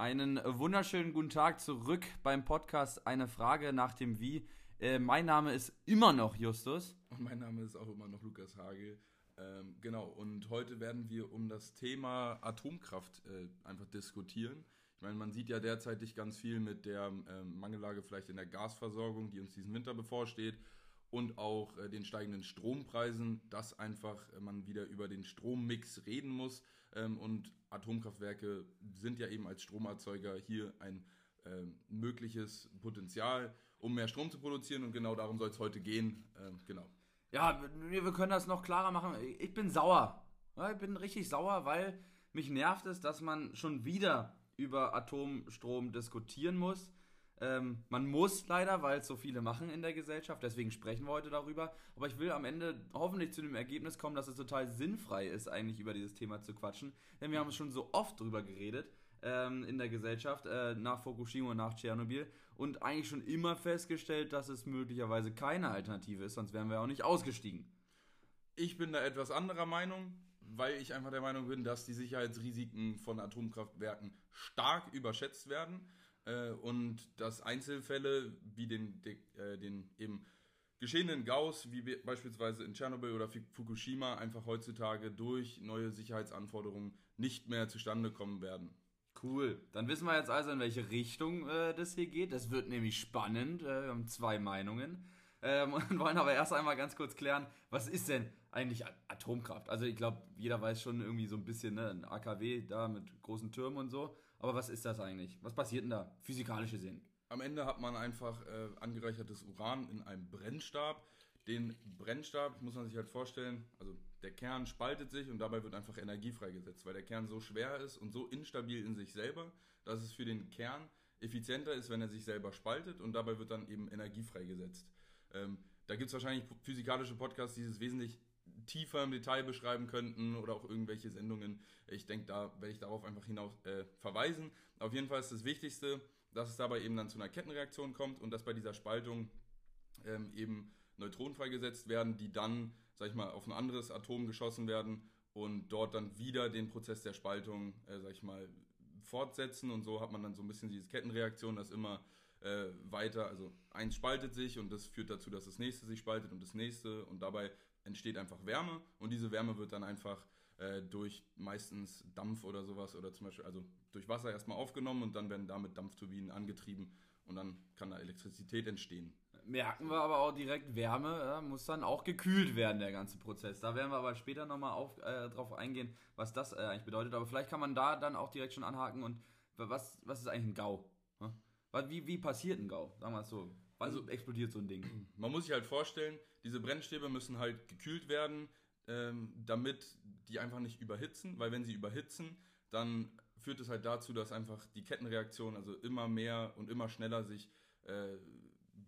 Einen wunderschönen guten Tag zurück beim Podcast Eine Frage nach dem Wie. Äh, mein Name ist immer noch Justus. Und mein Name ist auch immer noch Lukas Hagel. Ähm, genau, und heute werden wir um das Thema Atomkraft äh, einfach diskutieren. Ich meine, man sieht ja derzeitig ganz viel mit der ähm, Mangellage vielleicht in der Gasversorgung, die uns diesen Winter bevorsteht und auch äh, den steigenden Strompreisen, dass einfach äh, man wieder über den Strommix reden muss. Ähm, und Atomkraftwerke sind ja eben als Stromerzeuger hier ein äh, mögliches Potenzial, um mehr Strom zu produzieren. Und genau darum soll es heute gehen. Ähm, genau. Ja, wir, wir können das noch klarer machen. Ich bin sauer. Ja, ich bin richtig sauer, weil mich nervt es, dass man schon wieder über Atomstrom diskutieren muss. Ähm, man muss leider, weil es so viele machen in der Gesellschaft, deswegen sprechen wir heute darüber. Aber ich will am Ende hoffentlich zu dem Ergebnis kommen, dass es total sinnfrei ist, eigentlich über dieses Thema zu quatschen. Denn wir haben schon so oft drüber geredet ähm, in der Gesellschaft, äh, nach Fukushima und nach Tschernobyl. Und eigentlich schon immer festgestellt, dass es möglicherweise keine Alternative ist, sonst wären wir auch nicht ausgestiegen. Ich bin da etwas anderer Meinung, weil ich einfach der Meinung bin, dass die Sicherheitsrisiken von Atomkraftwerken stark überschätzt werden äh, und dass Einzelfälle wie den, den, äh, den eben geschehenen Gaus, wie beispielsweise in Tschernobyl oder Fukushima, einfach heutzutage durch neue Sicherheitsanforderungen nicht mehr zustande kommen werden. Cool. Dann wissen wir jetzt also, in welche Richtung äh, das hier geht. Das wird nämlich spannend. Äh, wir haben zwei Meinungen. Ähm, und wollen aber erst einmal ganz kurz klären, was ist denn eigentlich Atomkraft? Also ich glaube, jeder weiß schon irgendwie so ein bisschen, ne, ein AKW da mit großen Türmen und so. Aber was ist das eigentlich? Was passiert denn da, physikalisch gesehen? Am Ende hat man einfach äh, angereichertes Uran in einem Brennstab. Den Brennstab muss man sich halt vorstellen, also der Kern spaltet sich und dabei wird einfach Energie freigesetzt, weil der Kern so schwer ist und so instabil in sich selber, dass es für den Kern effizienter ist, wenn er sich selber spaltet und dabei wird dann eben Energie freigesetzt. Ähm, da gibt es wahrscheinlich physikalische Podcasts, die es wesentlich tiefer im Detail beschreiben könnten oder auch irgendwelche Sendungen. Ich denke, da werde ich darauf einfach hinaus äh, verweisen. Auf jeden Fall ist das Wichtigste, dass es dabei eben dann zu einer Kettenreaktion kommt und dass bei dieser Spaltung ähm, eben Neutronen freigesetzt werden, die dann, sag ich mal, auf ein anderes Atom geschossen werden und dort dann wieder den Prozess der Spaltung, äh, sag ich mal, fortsetzen und so hat man dann so ein bisschen diese Kettenreaktion, dass immer äh, weiter, also eins spaltet sich und das führt dazu, dass das nächste sich spaltet und das nächste und dabei entsteht einfach Wärme und diese Wärme wird dann einfach äh, durch meistens Dampf oder sowas oder zum Beispiel, also durch Wasser erstmal aufgenommen und dann werden damit Dampfturbinen angetrieben und dann kann da Elektrizität entstehen. Merken wir aber auch direkt, Wärme ja, muss dann auch gekühlt werden, der ganze Prozess. Da werden wir aber später nochmal äh, drauf eingehen, was das äh, eigentlich bedeutet. Aber vielleicht kann man da dann auch direkt schon anhaken und was, was ist eigentlich ein GAU? Hm? Wie, wie passiert ein GAU? Sagen wir es so. Wann also, explodiert so ein Ding? Man muss sich halt vorstellen, diese Brennstäbe müssen halt gekühlt werden, ähm, damit die einfach nicht überhitzen, weil wenn sie überhitzen, dann führt es halt dazu, dass einfach die Kettenreaktion, also immer mehr und immer schneller sich, äh,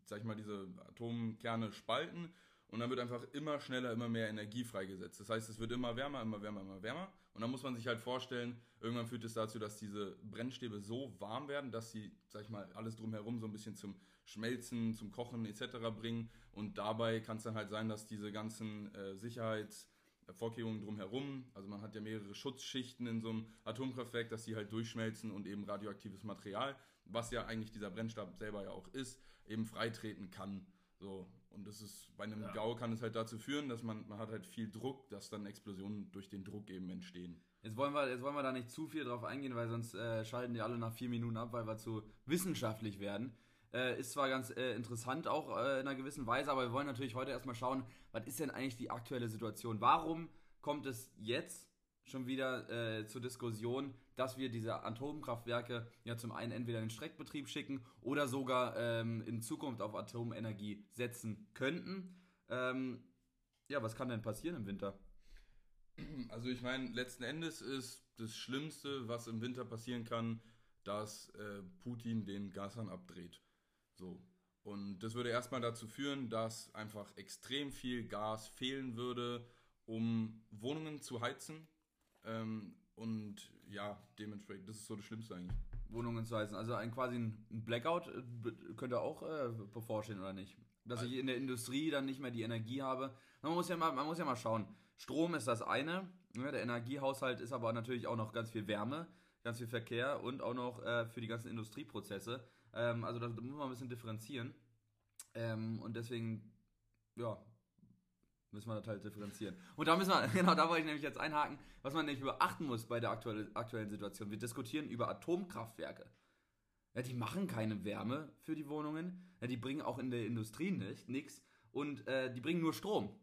sag ich mal, diese Atomkerne spalten und dann wird einfach immer schneller, immer mehr Energie freigesetzt. Das heißt, es wird immer wärmer, immer wärmer, immer wärmer. Und dann muss man sich halt vorstellen, irgendwann führt es dazu, dass diese Brennstäbe so warm werden, dass sie, sag ich mal, alles drumherum so ein bisschen zum Schmelzen, zum Kochen etc. bringen. Und dabei kann es dann halt sein, dass diese ganzen äh, Sicherheitsvorkehrungen drumherum, also man hat ja mehrere Schutzschichten in so einem Atomkraftwerk, dass die halt durchschmelzen und eben radioaktives Material, was ja eigentlich dieser Brennstab selber ja auch ist, eben freitreten kann. So, und das ist, bei einem ja. GAU kann es halt dazu führen, dass man, man hat halt viel Druck, dass dann Explosionen durch den Druck eben entstehen. Jetzt wollen wir, jetzt wollen wir da nicht zu viel drauf eingehen, weil sonst äh, schalten die alle nach vier Minuten ab, weil wir zu wissenschaftlich werden. Äh, ist zwar ganz äh, interessant auch äh, in einer gewissen Weise, aber wir wollen natürlich heute erstmal schauen, was ist denn eigentlich die aktuelle Situation? Warum kommt es jetzt schon wieder äh, zur Diskussion, dass wir diese Atomkraftwerke ja zum einen entweder in den Streckbetrieb schicken oder sogar ähm, in Zukunft auf Atomenergie setzen könnten. Ähm, ja, was kann denn passieren im Winter? Also ich meine, letzten Endes ist das Schlimmste, was im Winter passieren kann, dass äh, Putin den Gashahn abdreht. So. Und das würde erstmal dazu führen, dass einfach extrem viel Gas fehlen würde, um Wohnungen zu heizen ähm, und ja, dementsprechend, das ist so das Schlimmste eigentlich. Wohnungen zu heißen. Also ein quasi ein Blackout äh, könnte auch äh, bevorstehen, oder nicht? Dass also, ich in der Industrie dann nicht mehr die Energie habe. Man muss ja mal, man muss ja mal schauen. Strom ist das eine. Ja, ne? der Energiehaushalt ist aber natürlich auch noch ganz viel Wärme. ganz viel Verkehr und auch noch äh, für die ganzen Industrieprozesse. Ähm, also da, muss man ein bisschen differenzieren. Ähm, und deswegen, ja, müssen wir das halt differenzieren. Und da müssen wir, genau, da wollte ich nämlich jetzt einhaken, was man nämlich beachten muss bei der aktuelle, aktuellen Situation. Wir diskutieren über Atomkraftwerke. Ja, die machen keine Wärme für die Wohnungen. Ja, die bringen auch in der Industrie nicht, nichts. Und äh, die bringen nur Strom.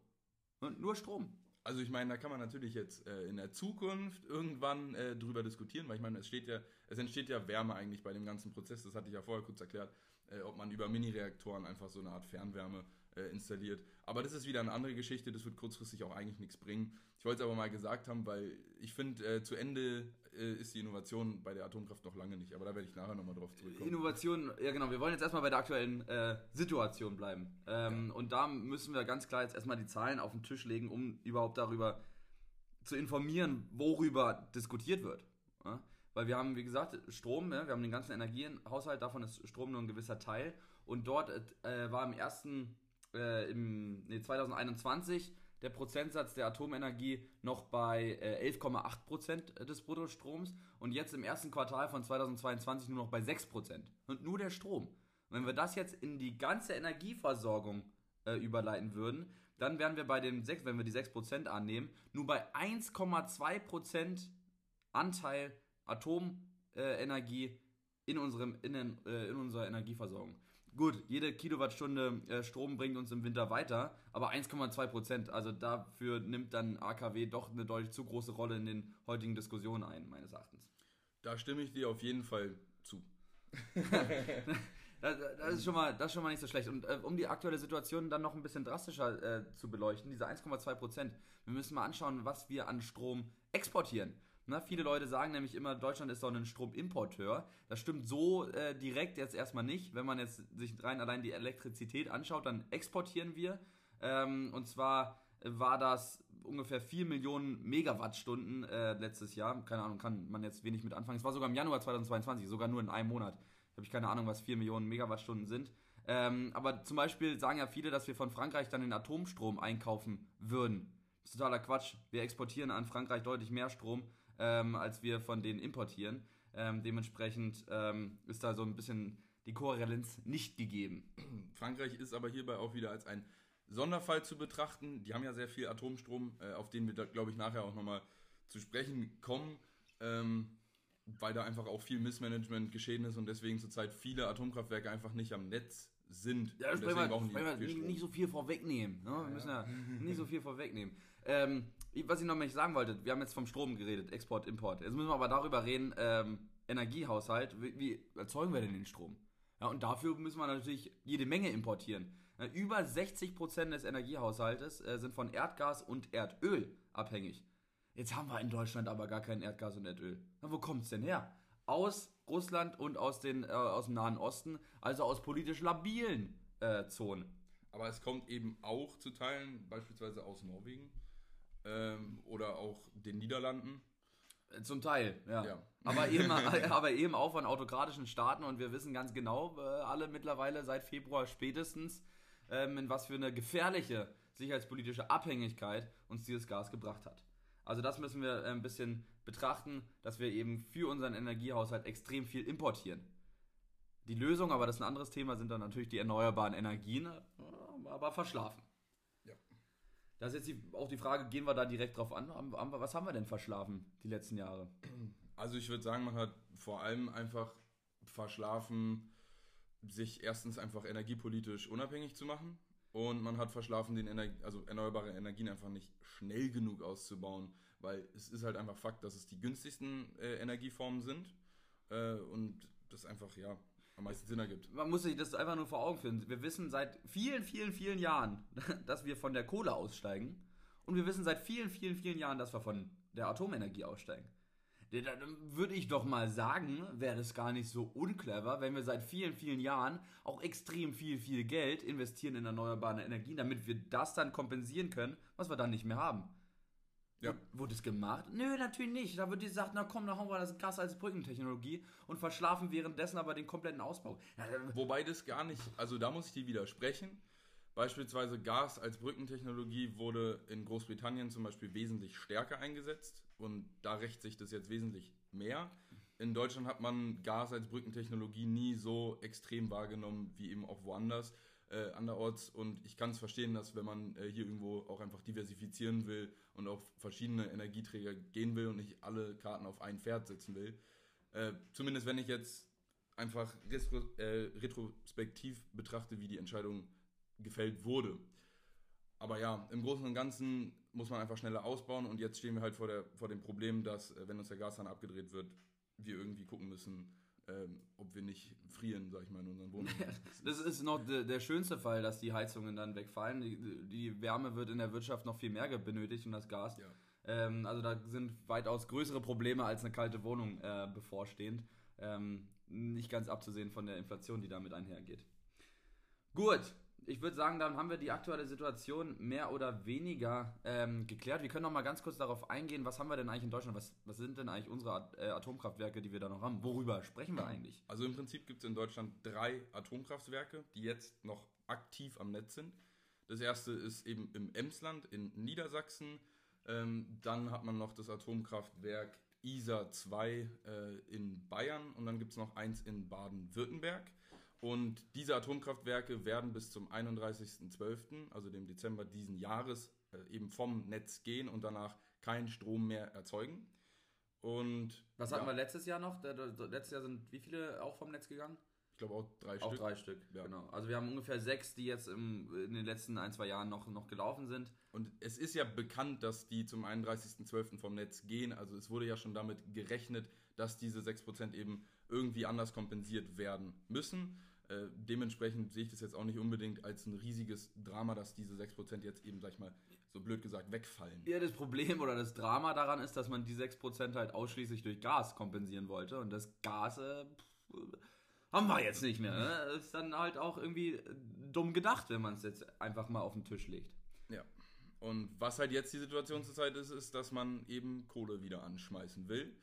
Und nur Strom. Also ich meine, da kann man natürlich jetzt äh, in der Zukunft irgendwann äh, drüber diskutieren, weil ich meine, es steht ja, es entsteht ja Wärme eigentlich bei dem ganzen Prozess, das hatte ich ja vorher kurz erklärt, äh, ob man über Mini-Reaktoren einfach so eine Art Fernwärme installiert. Aber das ist wieder eine andere Geschichte, das wird kurzfristig auch eigentlich nichts bringen. Ich wollte es aber mal gesagt haben, weil ich finde, äh, zu Ende äh, ist die Innovation bei der Atomkraft noch lange nicht, aber da werde ich nachher nochmal drauf zurückkommen. Innovation, ja genau, wir wollen jetzt erstmal bei der aktuellen äh, Situation bleiben. Ähm, Und da müssen wir ganz klar jetzt erstmal die Zahlen auf den Tisch legen, um überhaupt darüber zu informieren, worüber diskutiert wird. Ja? Weil wir haben, wie gesagt, Strom, ja? wir haben den ganzen Energiehaushalt, davon ist Strom nur ein gewisser Teil. Und dort äh, war im ersten, äh, im nee, 2021 der Prozentsatz der Atomenergie noch bei äh, 11,8 Prozent des Bruttostroms und jetzt im ersten Quartal von 2022 nur noch bei 6 Prozent. Und nur der Strom. Und wenn wir das jetzt in die ganze Energieversorgung äh, überleiten würden, dann wären wir bei den 6, wenn wir die 6 Prozent annehmen, nur bei 1,2 Prozent Anteil Atomenergie in, in, äh, in unserer Energieversorgung. Gut, jede Kilowattstunde äh, Strom bringt uns im Winter weiter, aber 1,2 Prozent. Also dafür nimmt dann AKW doch eine deutlich zu große Rolle in den heutigen Diskussionen ein, meines Erachtens. Da stimme ich dir auf jeden Fall zu. das, das, ist schon mal, das ist schon mal nicht so schlecht. Und äh, um die aktuelle Situation dann noch ein bisschen drastischer äh, zu beleuchten, diese 1,2 Prozent, wir müssen mal anschauen, was wir an Strom exportieren. Na, viele Leute sagen nämlich immer, Deutschland ist doch ein Stromimporteur. Das stimmt so äh, direkt jetzt erstmal nicht. Wenn man jetzt sich rein allein die Elektrizität anschaut, dann exportieren wir. Ähm, und zwar war das ungefähr 4 Millionen Megawattstunden äh, letztes Jahr. Keine Ahnung, kann man jetzt wenig mit anfangen. Es war sogar im Januar 2022, sogar nur in einem Monat. Habe ich keine Ahnung, was 4 Millionen Megawattstunden sind. Ähm, aber zum Beispiel sagen ja viele, dass wir von Frankreich dann den Atomstrom einkaufen würden. Das ist totaler Quatsch. Wir exportieren an Frankreich deutlich mehr Strom ähm, als wir von denen importieren. Ähm, dementsprechend ähm, ist da so ein bisschen die Kohärenz nicht gegeben. Frankreich ist aber hierbei auch wieder als ein Sonderfall zu betrachten. Die haben ja sehr viel Atomstrom, äh, auf den wir, glaube ich, nachher auch nochmal zu sprechen kommen, ähm, weil da einfach auch viel Missmanagement geschehen ist und deswegen zurzeit viele Atomkraftwerke einfach nicht am Netz sind. Ja, das deswegen brauchen die nicht, nicht so viel vorwegnehmen. Ne? Wir Ja, müssen ja nicht so viel vorwegnehmen. Ähm, was ich noch mal sagen wollte, wir haben jetzt vom Strom geredet, Export, Import. Jetzt müssen wir aber darüber reden, ähm, Energiehaushalt, wie, wie erzeugen wir denn den Strom? Ja, und dafür müssen wir natürlich jede Menge importieren. Über 60% des Energiehaushaltes äh, sind von Erdgas und Erdöl abhängig. Jetzt haben wir in Deutschland aber gar kein Erdgas und Erdöl. Na, wo es denn her? Aus Russland und aus, den, äh, aus dem Nahen Osten, also aus politisch labilen äh, Zonen. Aber es kommt eben auch zu Teilen, beispielsweise aus Norwegen ähm, oder auch den Niederlanden. Zum Teil, ja. Ja. Aber, eben, aber eben auch von autokratischen Staaten und wir wissen ganz genau, äh, alle mittlerweile seit Februar spätestens, ähm, in was für eine gefährliche sicherheitspolitische Abhängigkeit uns dieses Gas gebracht hat. Also das müssen wir äh, ein bisschen betrachten, dass wir eben für unseren Energiehaushalt extrem viel importieren. Die Lösung, aber das ist ein anderes Thema, sind dann natürlich die erneuerbaren Energien, äh, aber verschlafen. Das ist jetzt die, auch die Frage, gehen wir da direkt drauf an? Haben, haben wir, was haben wir denn verschlafen die letzten Jahre? Also ich würde sagen, man hat vor allem einfach verschlafen, sich erstens einfach energiepolitisch unabhängig zu machen. Und man hat verschlafen, den Ener also erneuerbare Energien einfach nicht schnell genug auszubauen, weil es ist halt einfach Fakt, dass es die günstigsten äh, Energieformen sind äh, und das einfach ja am meisten Sinn ergibt. Man muss sich das einfach nur vor Augen führen. Wir wissen seit vielen, vielen, vielen Jahren, dass wir von der Kohle aussteigen. Und wir wissen seit vielen, vielen, vielen Jahren, dass wir von der Atomenergie aussteigen. Dann würde ich doch mal sagen, wäre es gar nicht so unclever, wenn wir seit vielen, vielen Jahren auch extrem viel, viel Geld investieren in erneuerbare Energien, damit wir das dann kompensieren können, was wir dann nicht mehr haben. Ja. Wurde es gemacht? Nö, natürlich nicht. Da wird gesagt, na komm, dann hauen wir das Gas als Brückentechnologie und verschlafen währenddessen aber den kompletten Ausbau. Äh, Wobei das gar nicht, also da muss ich dir widersprechen. Beispielsweise Gas als Brückentechnologie wurde in Großbritannien zum Beispiel wesentlich stärker eingesetzt und da rächt sich das jetzt wesentlich mehr. in Deutschland hat man Gas als Brückentechnologie nie so extrem wahrgenommen wie eben auch woanders äh, anderorts. Und ich kann es verstehen, dass wenn man äh, hier irgendwo auch einfach diversifizieren will und auf verschiedene Energieträger gehen will und nicht alle Karten auf ein Pferd setzen will, äh, zumindest wenn ich jetzt einfach retro, äh, retrospektiv betrachte, wie die Entscheidung gefällt wurde. Aber ja, im Großen und Ganzen muss man einfach schneller ausbauen und jetzt stehen wir halt vor, der, vor dem Problem, dass, äh, wenn uns der Gashahn abgedreht wird, wir irgendwie gucken müssen, ähm, ob wir nicht frieren, sag ich mal, in unseren Wohnungen. das ist noch de, der schönste Fall, dass die Heizungen dann wegfallen. Die, die, Wärme wird in der Wirtschaft noch viel mehr benötigt und das Gas. Ja. Ähm, also da sind weitaus größere Probleme als eine kalte Wohnung äh, bevorstehend. Ähm, nicht ganz abzusehen von der Inflation, die damit einhergeht. Gut, ich würde sagen, dann haben wir die aktuelle Situation mehr oder weniger ähm, geklärt. Wir können noch mal ganz kurz darauf eingehen, was haben wir denn eigentlich in Deutschland? Was, was sind denn eigentlich unsere äh, Atomkraftwerke, die wir da noch haben? Worüber sprechen wir eigentlich? Also im Prinzip gibt es in Deutschland drei Atomkraftwerke, die jetzt noch aktiv am Netz sind. Das erste ist eben im Emsland in Niedersachsen. Ähm, dann hat man noch das Atomkraftwerk ISA 2 äh, in Bayern und dann gibt es noch eins in Baden-Württemberg. Und diese Atomkraftwerke werden bis zum 31.12., also dem Dezember diesen Jahres, äh, eben vom Netz gehen und danach keinen Strom mehr erzeugen. Und was hatten wir letztes Jahr noch? Letztes Jahr sind wie viele auch vom Netz gegangen? Ich glaube auch drei auch Stück. Auch drei Stück, ja. genau. Also wir haben ungefähr sechs, die jetzt im, in den letzten ein, zwei Jahren noch, noch gelaufen sind. Und es ist ja bekannt, dass die zum 31.12. vom Netz gehen. Also es wurde ja schon damit gerechnet, dass diese 6% eben irgendwie anders kompensiert werden müssen. Äh, dementsprechend sehe ich das jetzt auch nicht unbedingt als ein riesiges Drama, dass diese 6% jetzt eben, sag ich mal, so blöd gesagt, wegfallen. Ja, das Problem oder das Drama daran ist, dass man die 6% halt ausschließlich durch Gas kompensieren wollte. Und das Gas äh, haben wir jetzt nicht mehr. Ne? Das ist dann halt auch irgendwie dumm gedacht, wenn man es jetzt einfach mal auf den Tisch legt. Ja. Und was halt jetzt die Situation zurzeit ist, ist, dass man eben Kohle wieder anschmeißen will,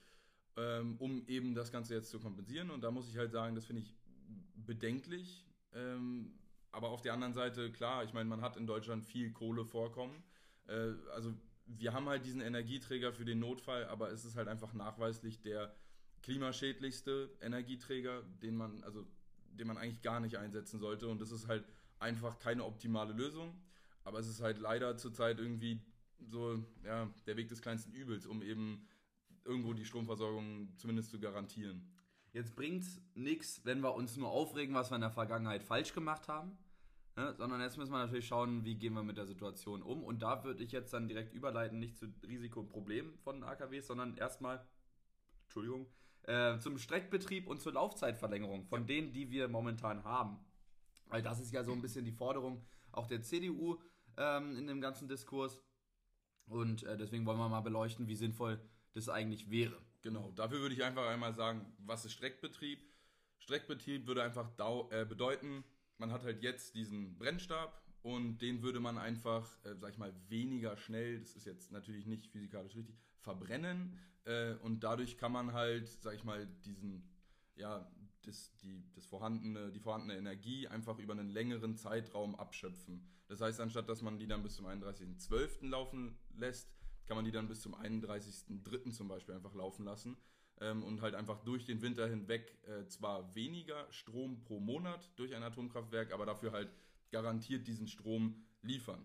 ähm, um eben das Ganze jetzt zu kompensieren. Und da muss ich halt sagen, das finde ich bedenklich. Ähm, aber auf der anderen Seite, klar, ich meine, man hat in Deutschland viel Kohlevorkommen. Äh, also wir haben halt diesen Energieträger für den Notfall, aber es ist halt einfach nachweislich der klimaschädlichste Energieträger, den man, also den man eigentlich gar nicht einsetzen sollte. Und das ist halt einfach keine optimale Lösung. Aber es ist halt leider zurzeit irgendwie so, ja, der Weg des kleinsten Übels, um eben irgendwo die Stromversorgung zumindest zu garantieren. Jetzt bringt es nichts, wenn wir uns nur aufregen, was wir in der Vergangenheit falsch gemacht haben. Ne? Sondern jetzt müssen wir natürlich schauen, wie gehen wir mit der Situation um. Und da würde ich jetzt dann direkt überleiten, nicht zu Risiko und Problemen von AKWs, sondern erstmal, Entschuldigung, äh, zum Streckbetrieb und zur Laufzeitverlängerung von denen, die wir momentan haben. Weil das ist ja so ein bisschen die Forderung auch der CDU ähm, in dem ganzen Diskurs. Und äh, deswegen wollen wir mal beleuchten, wie sinnvoll das eigentlich wäre. Genau, dafür würde ich einfach einmal sagen, was ist Streckbetrieb? Streckbetrieb würde einfach äh, bedeuten, man hat halt jetzt diesen Brennstab und den würde man einfach, äh, sag ich mal, weniger schnell, das ist jetzt natürlich nicht physikalisch richtig, verbrennen äh, und dadurch kann man halt, sag ich mal, diesen, ja, das, die, das vorhandene, die vorhandene Energie einfach über einen längeren Zeitraum abschöpfen. Das heißt, anstatt dass man die dann bis zum 31.12. laufen lässt, kann man die dann bis zum 31.03. zum Beispiel einfach laufen lassen ähm, und halt einfach durch den Winter hinweg äh, zwar weniger Strom pro Monat durch ein Atomkraftwerk, aber dafür halt garantiert diesen Strom liefern.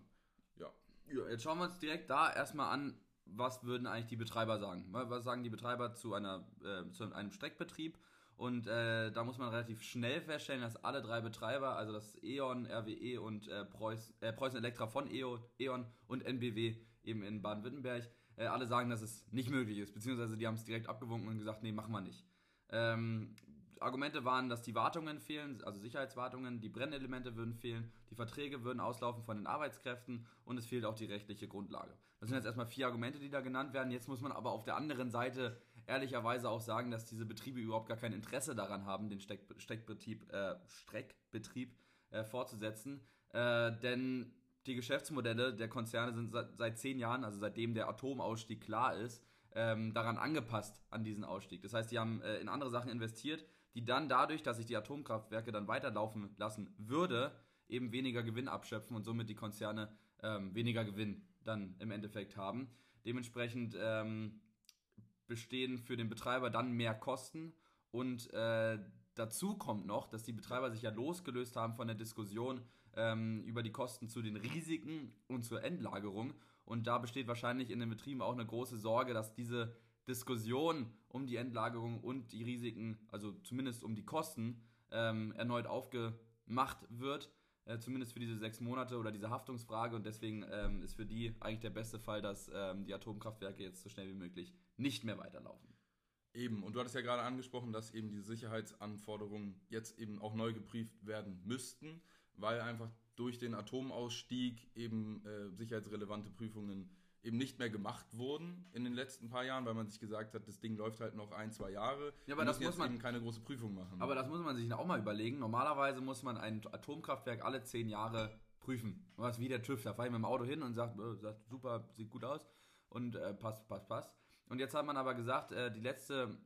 Ja. ja jetzt schauen wir uns direkt da erstmal an, was würden eigentlich die Betreiber sagen? Was sagen die Betreiber zu, einer, äh, zu einem Streckbetrieb? Und äh, da muss man relativ schnell feststellen, dass alle drei Betreiber, also das E.ON, RWE und äh, Preuß, äh, Preußen Elektra von E.ON und NBW, eben in Baden-Württemberg, äh, alle sagen, dass es nicht möglich ist, beziehungsweise die haben es direkt abgewunken und gesagt, nee, machen wir nicht. Ähm, Argumente waren, dass die Wartungen fehlen, also Sicherheitswartungen, die Brennelemente würden fehlen, die Verträge würden auslaufen von den Arbeitskräften und es fehlt auch die rechtliche Grundlage. Das sind jetzt erstmal vier Argumente, die da genannt werden. Jetzt muss man aber auf der anderen Seite ehrlicherweise auch sagen, dass diese Betriebe überhaupt gar kein Interesse daran haben, den Steck, Steckbetrieb, äh, Streckbetrieb äh, fortzusetzen. Äh, denn die Geschäftsmodelle der Konzerne sind seit, seit zehn Jahren, also seitdem der Atomausstieg klar ist, ähm, daran angepasst an diesen Ausstieg. Das heißt, die haben äh, in andere Sachen investiert, die dann dadurch, dass sich die Atomkraftwerke dann weiterlaufen lassen würde, eben weniger Gewinn abschöpfen und somit die Konzerne ähm, weniger Gewinn dann im Endeffekt haben. Dementsprechend ähm, bestehen für den Betreiber dann mehr Kosten und äh, dazu kommt noch, dass die Betreiber sich ja losgelöst haben von der Diskussion ähm, über die Kosten zu den Risiken und zur Endlagerung. Und da besteht wahrscheinlich in den Betrieben auch eine große Sorge, dass diese Diskussion um die Endlagerung und die Risiken, also zumindest um die Kosten, ähm, erneut aufgemacht wird. Äh, zumindest für diese sechs Monate oder diese Haftungsfrage. Und deswegen ähm, ist für die eigentlich der beste Fall, dass ähm, die Atomkraftwerke jetzt so schnell wie möglich nicht mehr weiterlaufen. Eben, und du hattest ja gerade angesprochen, dass eben die Sicherheitsanforderungen jetzt eben auch neu geprüft werden müssten, weil einfach durch den Atomausstieg eben äh, sicherheitsrelevante Prüfungen eben nicht mehr gemacht wurden in den letzten paar Jahren, weil man sich gesagt hat, das Ding läuft halt noch ein, zwei Jahre. Ja, aber das muss man eben keine große Prüfung machen. Aber das muss man sich auch mal überlegen. Normalerweise muss man ein Atomkraftwerk alle zehn Jahre prüfen. Was wie der TÜV. Da fahre ich mit dem Auto hin und sagt, äh, sagt super, sieht gut aus und äh, passt, passt, passt. Und jetzt hat man aber gesagt, äh, die letzte,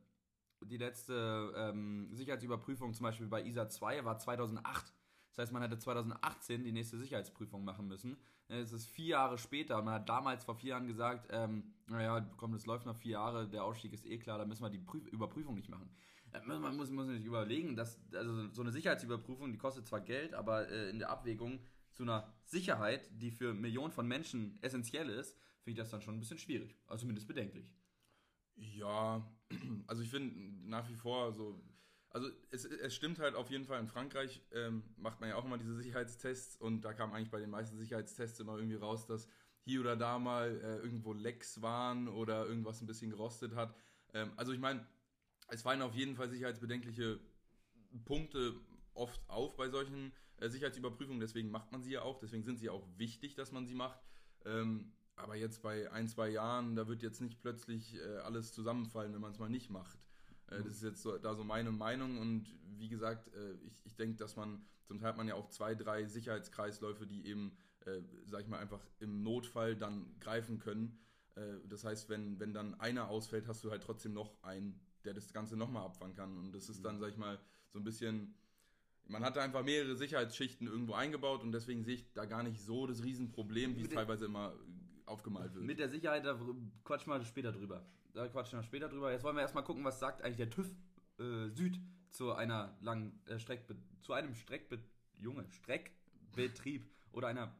die letzte ähm, Sicherheitsüberprüfung zum Beispiel bei ISA 2 war 2008. Das heißt, man hätte 2018 die nächste Sicherheitsprüfung machen müssen. Es ist vier Jahre später und man hat damals vor vier Jahren gesagt, ähm, naja, komm, das läuft noch vier Jahre, der Ausstieg ist eh klar, da müssen wir die Prüf Überprüfung nicht machen. Man muss, muss sich überlegen, dass also so eine Sicherheitsüberprüfung, die kostet zwar Geld, aber äh, in der Abwägung zu einer Sicherheit, die für Millionen von Menschen essentiell ist, finde ich das dann schon ein bisschen schwierig, also zumindest bedenklich. Ja, also ich finde nach wie vor so, also es, es stimmt halt auf jeden Fall, in Frankreich ähm, macht man ja auch immer diese Sicherheitstests und da kam eigentlich bei den meisten Sicherheitstests immer irgendwie raus, dass hier oder da mal äh, irgendwo Lecks waren oder irgendwas ein bisschen gerostet hat. Ähm, also ich meine, es fallen auf jeden Fall sicherheitsbedenkliche Punkte oft auf bei solchen äh, Sicherheitsüberprüfungen, deswegen macht man sie ja auch, deswegen sind sie auch wichtig, dass man sie macht. Ähm, aber jetzt bei ein, zwei Jahren, da wird jetzt nicht plötzlich äh, alles zusammenfallen, wenn man es mal nicht macht. Äh, das ist jetzt so, da so meine Meinung und wie gesagt, äh, ich, ich denke, dass man, zum Teil hat man ja auch zwei, drei Sicherheitskreisläufe, die eben, äh, sag ich mal, einfach im Notfall dann greifen können. Äh, das heißt, wenn, wenn dann einer ausfällt, hast du halt trotzdem noch einen, der das Ganze nochmal abfangen kann. Und das ist dann, sag ich mal, so ein bisschen man hat da einfach mehrere Sicherheitsschichten irgendwo eingebaut und deswegen sehe ich da gar nicht so das Riesenproblem, wie es teilweise immer aufgemalt wird. Mit der Sicherheit, da quatschen wir später drüber. Da quatschen wir später drüber. Jetzt wollen wir erstmal gucken, was sagt eigentlich der TÜV äh, Süd zu einer langen äh, Streckbe zu einem Streckbe Junge, Streckbetrieb oder einer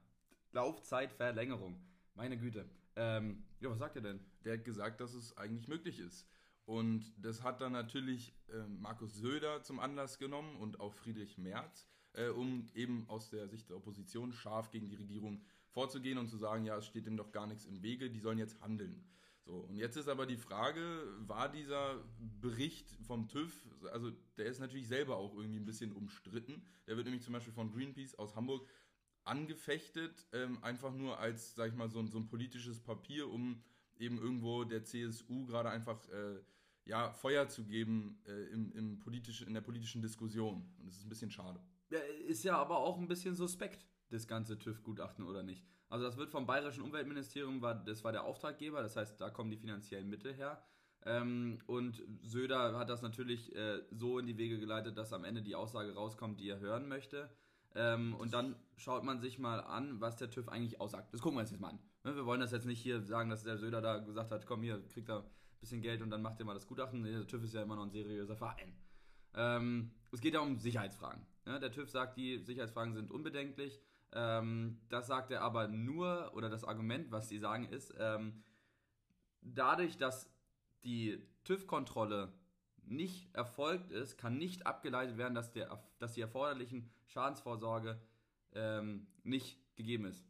Laufzeitverlängerung. Meine Güte. Ähm, ja, was sagt er denn? Der hat gesagt, dass es eigentlich möglich ist. Und das hat dann natürlich äh, Markus Söder zum Anlass genommen und auch Friedrich Merz, äh, um eben aus der Sicht der Opposition scharf gegen die Regierung vorzugehen und zu sagen, ja, es steht dem doch gar nichts im Wege, die sollen jetzt handeln. So, und jetzt ist aber die Frage, war dieser Bericht vom TÜV, also der ist natürlich selber auch irgendwie ein bisschen umstritten. Der wird nämlich zum Beispiel von Greenpeace aus Hamburg angefechtet, ähm, einfach nur als, sag ich mal, so, so ein politisches Papier, um eben irgendwo der CSU gerade einfach äh, ja, Feuer zu geben äh, im, im politisch, in der politischen Diskussion. Und das ist ein bisschen schade. Ja, ist ja aber auch ein bisschen suspekt das ganze TÜV-Gutachten oder nicht. Also das wird vom Bayerischen Umweltministerium, war, das war der Auftraggeber, das heißt, da kommen die finanziellen Mittel her. Ähm, und Söder hat das natürlich äh, so in die Wege geleitet, dass am Ende die Aussage rauskommt, die er hören möchte. Ähm, und dann schaut man sich mal an, was der TÜV eigentlich aussagt. Das gucken wir uns jetzt mal an. Ne, wir wollen das jetzt nicht hier sagen, dass der Söder da gesagt hat, komm hier, kriegt da ein bisschen Geld und dann macht ihr mal das Gutachten. Der TÜV ist ja immer noch ein seriöser Verein. Ähm, es geht ja um Sicherheitsfragen. Ne? Der TÜV sagt, die Sicherheitsfragen sind unbedenklich. Ähm, das sagt er aber nur, oder das Argument, was sie sagen, ist, ähm, dadurch, dass die TÜV-Kontrolle nicht erfolgt ist, kann nicht abgeleitet werden, dass, der, dass die erforderlichen Schadensvorsorge ähm, nicht gegeben ist.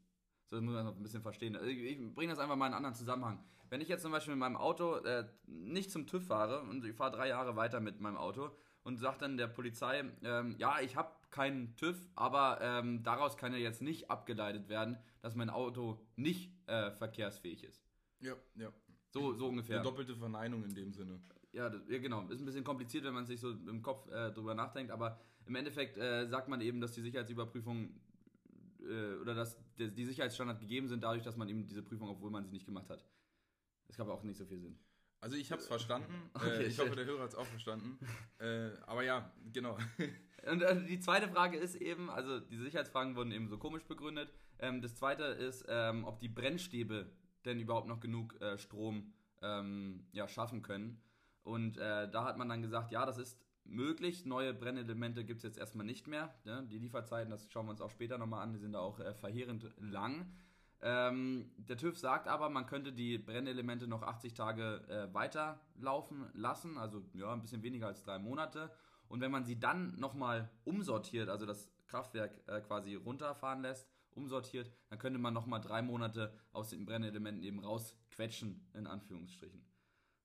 So, das muss man noch ein bisschen verstehen. Also ich, ich bringe das einfach mal in einen anderen Zusammenhang. Wenn ich jetzt zum Beispiel mit meinem Auto äh, nicht zum TÜV fahre und ich fahre drei Jahre weiter mit meinem Auto und sagt dann der Polizei, ähm, ja, ich habe keinen TÜV, aber ähm, daraus kann ja jetzt nicht abgeleitet werden, dass mein Auto nicht äh, verkehrsfähig ist. Ja, ja. So, so ungefähr. Eine doppelte Verneinung in dem Sinne. Ja, das, ja, genau. Ist ein bisschen kompliziert, wenn man sich so im Kopf äh, drüber nachdenkt, aber im Endeffekt äh, sagt man eben, dass die Sicherheitsüberprüfung äh, oder dass die Sicherheitsstandards gegeben sind, dadurch, dass man eben diese Prüfung, obwohl man sie nicht gemacht hat. Das gab auch nicht so viel Sinn. Also ich habe es verstanden. Okay, äh, ich hoffe, der Hörer hat es auch verstanden. äh, aber ja, genau. Und äh, die zweite Frage ist eben, also die Sicherheitsfragen wurden eben so komisch begründet. Ähm, das zweite ist, ähm, ob die Brennstäbe denn überhaupt noch genug äh, Strom ähm, ja, schaffen können. Und äh, da hat man dann gesagt, ja, das ist möglich. Neue Brennelemente gibt es jetzt erstmal nicht mehr. Ne? Die Lieferzeiten, das schauen wir uns auch später nochmal an, die sind da auch äh, verheerend lang. Ähm, der TÜV sagt aber, man könnte die Brennelemente noch 80 Tage äh, weiterlaufen lassen, also ja, ein bisschen weniger als drei Monate. Und wenn man sie dann nochmal umsortiert, also das Kraftwerk äh, quasi runterfahren lässt, umsortiert, dann könnte man nochmal drei Monate aus den Brennelementen eben rausquetschen, in Anführungsstrichen.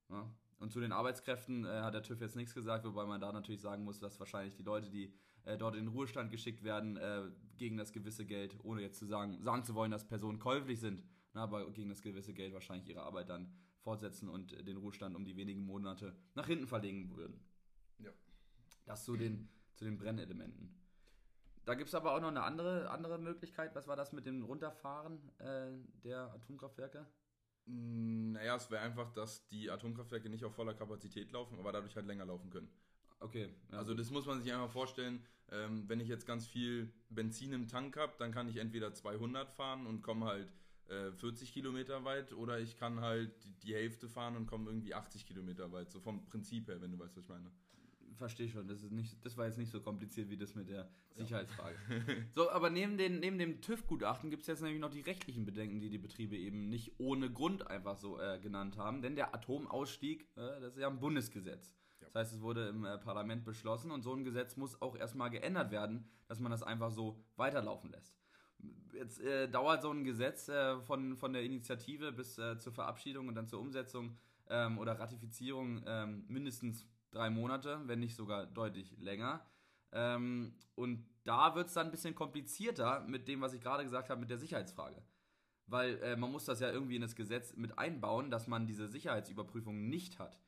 Ja? Und zu den Arbeitskräften äh, hat der TÜV jetzt nichts gesagt, wobei man da natürlich sagen muss, dass wahrscheinlich die Leute, die äh, dort in den Ruhestand geschickt werden, äh, gegen das gewisse Geld, ohne jetzt zu sagen, sagen zu wollen, dass Personen käuflich sind, na, aber gegen das gewisse Geld wahrscheinlich ihre Arbeit dann fortsetzen und den Ruhestand um die wenigen Monate nach hinten verlegen würden. Ja. Das zu den, zu den Brennelementen. Da gibt es aber auch noch eine andere, andere Möglichkeit. Was war das mit dem Runterfahren äh, der Atomkraftwerke? Naja, es wäre einfach, dass die Atomkraftwerke nicht auf voller Kapazität laufen, aber dadurch halt länger laufen können. Okay. Also das muss man sich einfach vorstellen. Ähm, wenn ich jetzt ganz viel Benzin im Tank habe, dann kann ich entweder 200 fahren und komme halt äh, 40 Kilometer weit oder ich kann halt die Hälfte fahren und komme irgendwie 80 Kilometer weit. So vom Prinzip her, wenn du weißt, was ich meine verstehe schon. Das, ist nicht, das war jetzt nicht so kompliziert wie das mit der Sicherheitsfrage. Ja. so, aber neben, den, neben dem TÜV-Gutachten gibt es jetzt nämlich noch die rechtlichen Bedenken, die die Betriebe eben nicht ohne Grund einfach so äh, genannt haben. Denn der Atomausstieg, äh, das ist ja ein Bundesgesetz. Das heißt, es wurde im äh, Parlament beschlossen und so ein Gesetz muss auch erstmal geändert werden, dass man das einfach so weiterlaufen lässt. Jetzt äh, dauert so ein Gesetz äh, von, von der Initiative bis äh, zur Verabschiedung und dann zur Umsetzung ähm, oder Ratifizierung ähm, mindestens drei Monate, wenn nicht sogar deutlich länger. Ähm, und da wird es dann ein bisschen komplizierter mit dem, was ich gerade gesagt habe, mit der Sicherheitsfrage. Weil äh, man muss das ja irgendwie in das Gesetz mit einbauen, dass man diese Sicherheitsüberprüfung nicht hat.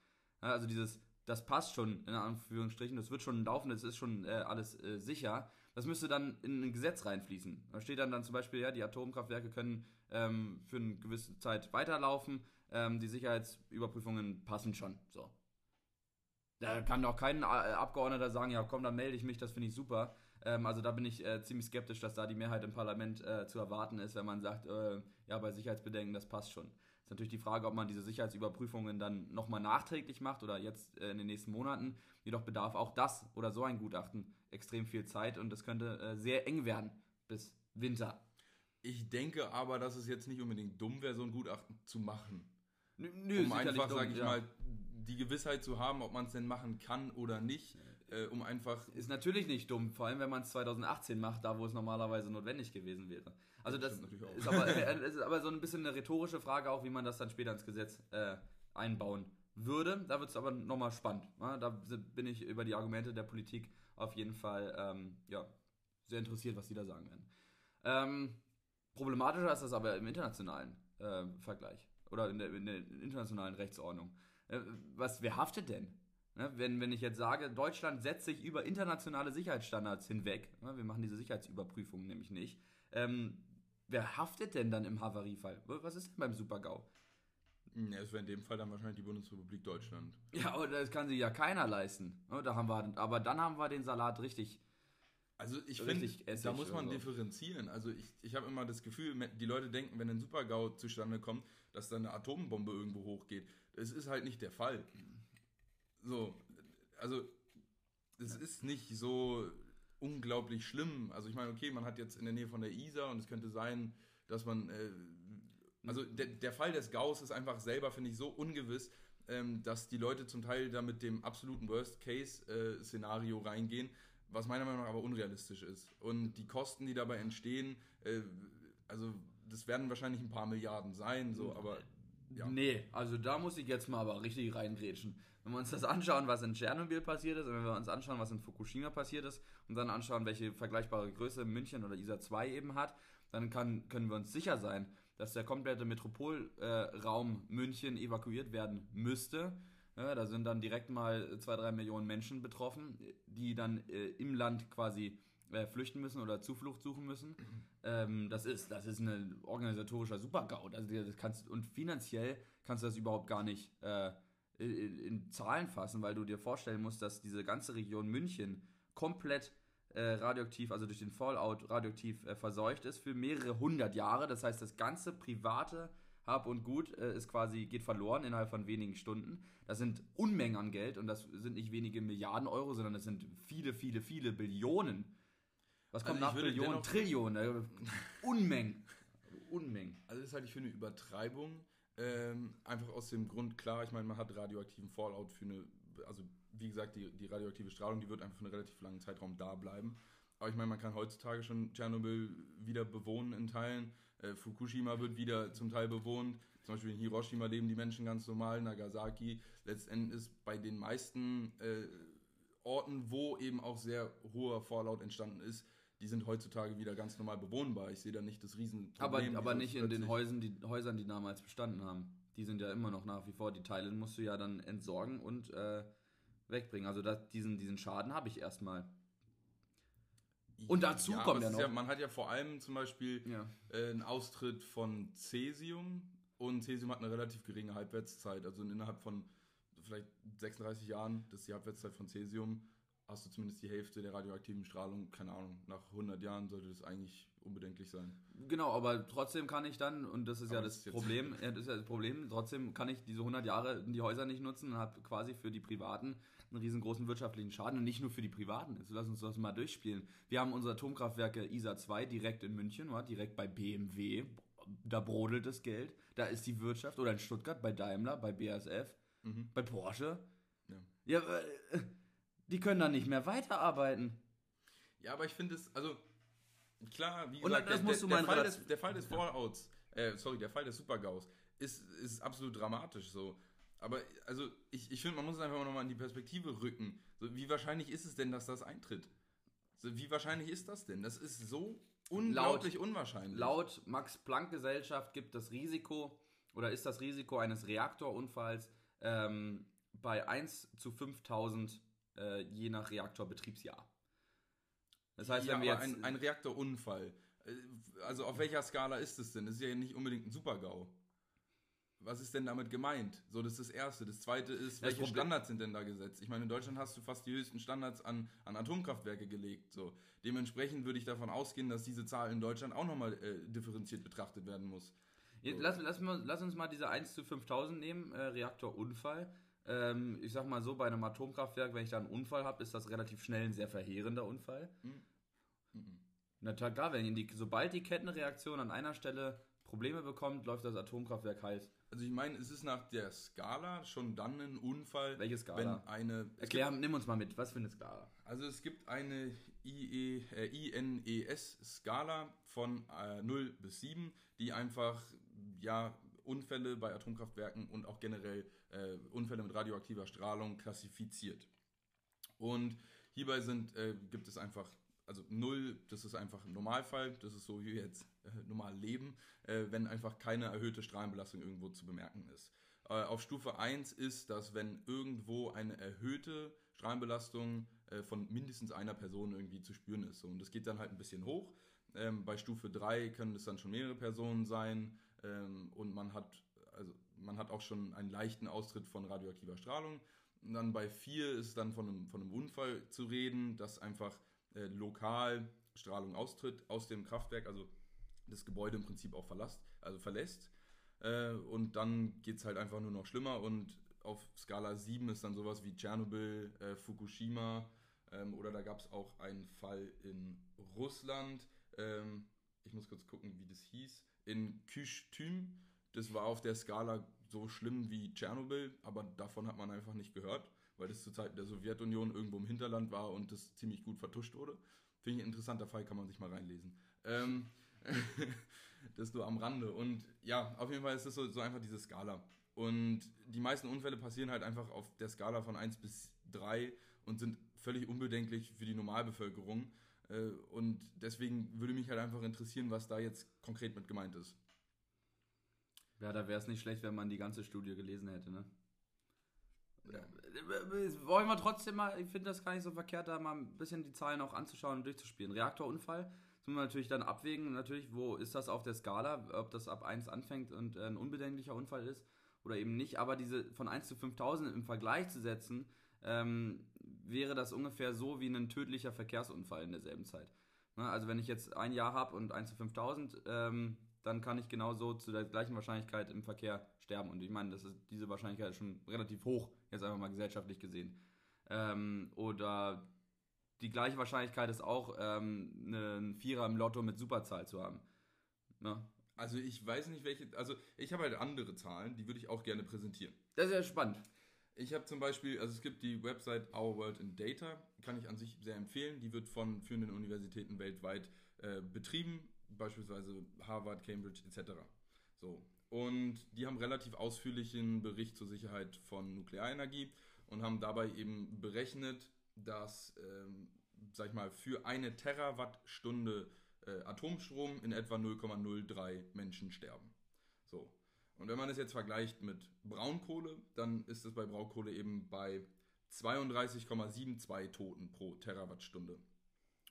Also dieses, das passt schon, in Anführungsstrichen, das wird schon laufen, das ist schon äh, alles äh, sicher. Das müsste dann in ein Gesetz reinfließen. Da steht dann, dann zum Beispiel, ja, die Atomkraftwerke können ähm, für eine gewisse Zeit weiterlaufen, ähm, die Sicherheitsüberprüfungen passen schon. So. Da kann doch kein äh, Abgeordneter sagen, ja komm, dann melde ich mich, das finde ich super. Ähm, also da bin ich äh, ziemlich skeptisch, dass da die Mehrheit im Parlament äh, zu erwarten ist, wenn man sagt, äh, ja, bei Sicherheitsbedenken, das passt schon. Ist natürlich die Frage, ob man diese Sicherheitsüberprüfungen dann nochmal nachträglich macht oder jetzt äh, in den nächsten Monaten. Jedoch bedarf auch das oder so ein Gutachten extrem viel Zeit und es könnte äh, sehr eng werden bis Winter. Ich denke aber, dass es jetzt nicht unbedingt dumm wäre, so ein Gutachten zu machen. Nö, um einfach, sage ich ja. mal, die Gewissheit zu haben, ob man es denn machen kann oder nicht, äh, um einfach. Ist natürlich nicht dumm, vor allem wenn man es 2018 macht, da wo es normalerweise notwendig gewesen wäre. Also das, das ist, aber, äh, ist aber so ein bisschen eine rhetorische Frage auch, wie man das dann später ins Gesetz äh, einbauen würde. Da wird es aber nochmal spannend. Ne? Da bin ich über die Argumente der Politik auf jeden Fall ähm, ja, sehr interessiert, was die da sagen werden. Ähm, problematischer ist das aber im internationalen äh, Vergleich oder in der, in der internationalen Rechtsordnung. Äh, was, wer haftet denn? Ne, wenn, wenn ich jetzt sage, Deutschland setzt sich über internationale Sicherheitsstandards hinweg, ne, wir machen diese Sicherheitsüberprüfung nämlich nicht, ähm, wer haftet denn dann im Havariefall? Was ist denn beim Super-GAU? Ja, es wäre in dem Fall dann wahrscheinlich die Bundesrepublik Deutschland. Ja, aber das kann sich ja keiner leisten. Ne, da haben wir, aber dann haben wir den Salat richtig. Also ich finde, da muss man so. differenzieren. Also ich, ich habe immer das Gefühl, die Leute denken, wenn ein Super-GAU zustande kommt, dass da eine Atombombe irgendwo hochgeht. Es ist halt nicht der Fall. So, also es ist nicht so unglaublich schlimm. Also ich meine, okay, man hat jetzt in der Nähe von der Isar und es könnte sein, dass man, äh, also der, der Fall des Gaus ist einfach selber, finde ich, so ungewiss, ähm, dass die Leute zum Teil da mit dem absoluten Worst-Case-Szenario reingehen, was meiner Meinung nach aber unrealistisch ist. Und die Kosten, die dabei entstehen, äh, also das werden wahrscheinlich ein paar Milliarden sein, so, aber ja. Nee, also da muss ich jetzt mal aber richtig reingrätschen. Wenn wir uns das anschauen, was in Tschernobyl passiert ist, und wenn wir uns anschauen, was in Fukushima passiert ist, und dann anschauen, welche vergleichbare Größe München oder ISA 2 eben hat, dann kann, können wir uns sicher sein, dass der komplette Metropolraum äh, München evakuiert werden müsste. Ja, da sind dann direkt mal zwei, drei Millionen Menschen betroffen, die dann äh, im Land quasi äh, flüchten müssen oder Zuflucht suchen müssen. Ähm, das ist, das ist ein organisatorischer Super-GAU. Also das kannst, und finanziell kannst du das überhaupt gar nicht äh, in, in, Zahlen fassen, weil du dir vorstellen musst, dass diese ganze Region München komplett äh, radioaktiv, also durch den Fallout radioaktiv äh, verseucht ist für mehrere hundert Jahre. Das heißt, das ganze private Hab und Gut äh, ist quasi, geht verloren innerhalb von wenigen Stunden. Das sind Unmengen an Geld und das sind nicht wenige Milliarden Euro, sondern das sind viele, viele, viele Billionen. Was kommt Also nach Billionen? Trillionen. Äh, Unmengen. Unmengen. Also das halte ich für eine Übertreibung. Ähm, einfach aus dem Grund, klar, ich meine, man hat radioaktiven Fallout für eine, also wie gesagt, die, die radioaktive Strahlung, die wird einfach für einen relativ langen Zeitraum da bleiben. Aber ich meine, man kann heutzutage schon Tschernobyl wieder bewohnen in Teilen. Äh, Fukushima wird wieder zum Teil bewohnt. Zum Beispiel in Hiroshima leben die Menschen ganz normal, Nagasaki. Letztendlich ist bei den meisten äh, Orten, wo eben auch sehr hoher Fallout entstanden ist, die sind heutzutage wieder ganz normal bewohnbar. Ich sehe da nicht das Riesenproblem. Aber, aber nicht in den Häusern die, Häusern, die damals bestanden haben. Die sind ja immer noch nach wie vor. Die Teile musst du ja dann entsorgen und äh, wegbringen. Also das, diesen, diesen Schaden habe ich erstmal. Und dazu Ja, kommt ja noch- ist man hat ja vor allem zum Beispiel Ja. äh, einen Austritt von Cäsium und Cäsium hat eine relativ geringe Halbwertszeit. Also innerhalb von vielleicht 36 Jahren, das ist die Halbwertszeit von Cäsium, hast du zumindest die Hälfte der radioaktiven Strahlung. Keine Ahnung, nach 100 Jahren sollte das eigentlich unbedenklich sein. Genau, aber trotzdem kann ich dann, und das ist ja das das ist Problem, ja, das ist ja das Problem, trotzdem kann ich diese 100 Jahre die Häuser nicht nutzen und habe quasi für die Privaten einen riesengroßen wirtschaftlichen Schaden und nicht nur für die Privaten. Jetzt lass uns das mal durchspielen. Wir haben unsere Atomkraftwerke ISA 2 direkt in München, direkt bei BMW, da brodelt das Geld, da ist die Wirtschaft, oder in Stuttgart bei Daimler, bei BASF, Mhm. bei Porsche. Ja. Ja, äh, die können dann nicht mehr weiterarbeiten. Ja, aber ich finde es, also klar, wie Und gesagt, der, musst du der, der, Fall des, der Fall des Fallouts, äh, sorry, der Fall des Supergaus ist, ist absolut dramatisch so. Aber also ich, ich finde, man muss es einfach nochmal in die Perspektive rücken. So, wie wahrscheinlich ist es denn, dass das eintritt? So, wie wahrscheinlich ist das denn? Das ist so unglaublich unwahrscheinlich. Laut Max-Planck-Gesellschaft gibt das Risiko oder ist das Risiko eines Reaktorunfalls ähm, bei 1 zu 5000 äh, je nach Reaktorbetriebsjahr. Das heißt, ja, wenn wir jetzt. ein, ein Reaktorunfall, äh, also auf welcher Skala ist es denn? Das ist ja nicht unbedingt ein Supergau. Was ist denn damit gemeint? So, das ist das Erste. Das Zweite ist, welche Problem- Standards sind denn da gesetzt? Ich meine, in Deutschland hast du fast die höchsten Standards an, an Atomkraftwerke gelegt. So. Dementsprechend würde ich davon ausgehen, dass diese Zahl in Deutschland auch nochmal äh, differenziert betrachtet werden muss. Jetzt lass, lass, lass uns mal diese 1 zu 5000 nehmen, äh, Reaktorunfall. Ähm, ich sag mal so, bei einem Atomkraftwerk, wenn ich da einen Unfall habe, ist das relativ schnell ein sehr verheerender Unfall. Mhm. Na klar, wenn die, sobald die Kettenreaktion an einer Stelle Probleme bekommt, läuft das Atomkraftwerk heiß. Also ich meine, es ist nach der Skala schon dann ein Unfall, Welche Skala? wenn eine... Erklär, nimm uns mal mit, was für eine Skala? Also es gibt eine IE, äh, INES-Skala von äh, 0 bis 7, die einfach ja, Unfälle bei Atomkraftwerken und auch generell äh, Unfälle mit radioaktiver Strahlung klassifiziert. Und hierbei sind, äh, gibt es einfach, also 0, das ist einfach ein Normalfall, das ist so wie wir jetzt äh, normal leben, äh, wenn einfach keine erhöhte Strahlenbelastung irgendwo zu bemerken ist. Äh, auf Stufe 1 ist, dass wenn irgendwo eine erhöhte Strahlenbelastung äh, von mindestens einer Person irgendwie zu spüren ist. Und das geht dann halt ein bisschen hoch. Ähm, bei Stufe 3 können es dann schon mehrere Personen sein ähm, und man hat, also man hat auch schon einen leichten Austritt von radioaktiver Strahlung. Und dann bei 4 ist dann von einem, von einem Unfall zu reden, dass einfach äh, lokal Strahlung austritt aus dem Kraftwerk, also das Gebäude im Prinzip auch verlasst, also verlässt. Äh, und dann geht es halt einfach nur noch schlimmer und auf Skala 7 ist dann sowas wie Tschernobyl, äh, Fukushima ähm, oder da gab es auch einen Fall in Russland. Ähm, ich muss kurz gucken, wie das hieß. In Kyshtym. Das war auf der Skala so schlimm wie Tschernobyl, aber davon hat man einfach nicht gehört, weil das zu Zeiten der Sowjetunion irgendwo im Hinterland war und das ziemlich gut vertuscht wurde. Finde ich ein interessanter Fall, kann man sich mal reinlesen. Ähm, das nur am Rande. Und ja, auf jeden Fall ist das so, so einfach diese Skala. Und die meisten Unfälle passieren halt einfach auf der Skala von 1 bis 3 und sind völlig unbedenklich für die Normalbevölkerung. Äh, Und deswegen würde mich halt einfach interessieren, was da jetzt konkret mit gemeint ist. Ja, da wäre es nicht schlecht, wenn man die ganze Studie gelesen hätte, ne? Ja. Äh, Wollen wir trotzdem mal, ich finde das gar nicht so verkehrt, da mal ein bisschen die Zahlen auch anzuschauen und durchzuspielen. Reaktorunfall, das müssen wir natürlich dann abwägen, natürlich, wo ist das auf der Skala, ob das ab 1 anfängt und äh, ein unbedenklicher Unfall ist oder eben nicht, aber diese von 1 zu 5000 im Vergleich zu setzen, ähm, wäre das ungefähr so wie ein tödlicher Verkehrsunfall in derselben Zeit. Ne, also wenn ich jetzt ein Jahr habe und 1 zu 5000, ähm, dann kann ich genauso zu der gleichen Wahrscheinlichkeit im Verkehr sterben. Und ich meine, das ist, diese Wahrscheinlichkeit ist schon relativ hoch, jetzt einfach mal gesellschaftlich gesehen. Ähm, oder die gleiche Wahrscheinlichkeit ist auch, ähm, einen Vierer im Lotto mit Superzahl zu haben. Ne? Also ich weiß nicht, welche. Also ich habe halt andere Zahlen, die würde ich auch gerne präsentieren. Das ist ja spannend. Ich habe zum Beispiel, also es gibt die Website Our World in Data, kann ich an sich sehr empfehlen. Die wird von führenden Universitäten weltweit äh, betrieben, beispielsweise Harvard, Cambridge etc. So. Und die haben relativ ausführlichen Bericht zur Sicherheit von Nuklearenergie und haben dabei eben berechnet, dass, ähm, sag ich mal, für eine Terawattstunde äh, Atomstrom in etwa 0,03 Menschen sterben. So. Und wenn man es jetzt vergleicht mit Braunkohle, dann ist es bei Braunkohle eben bei 32,72 Toten pro Terawattstunde.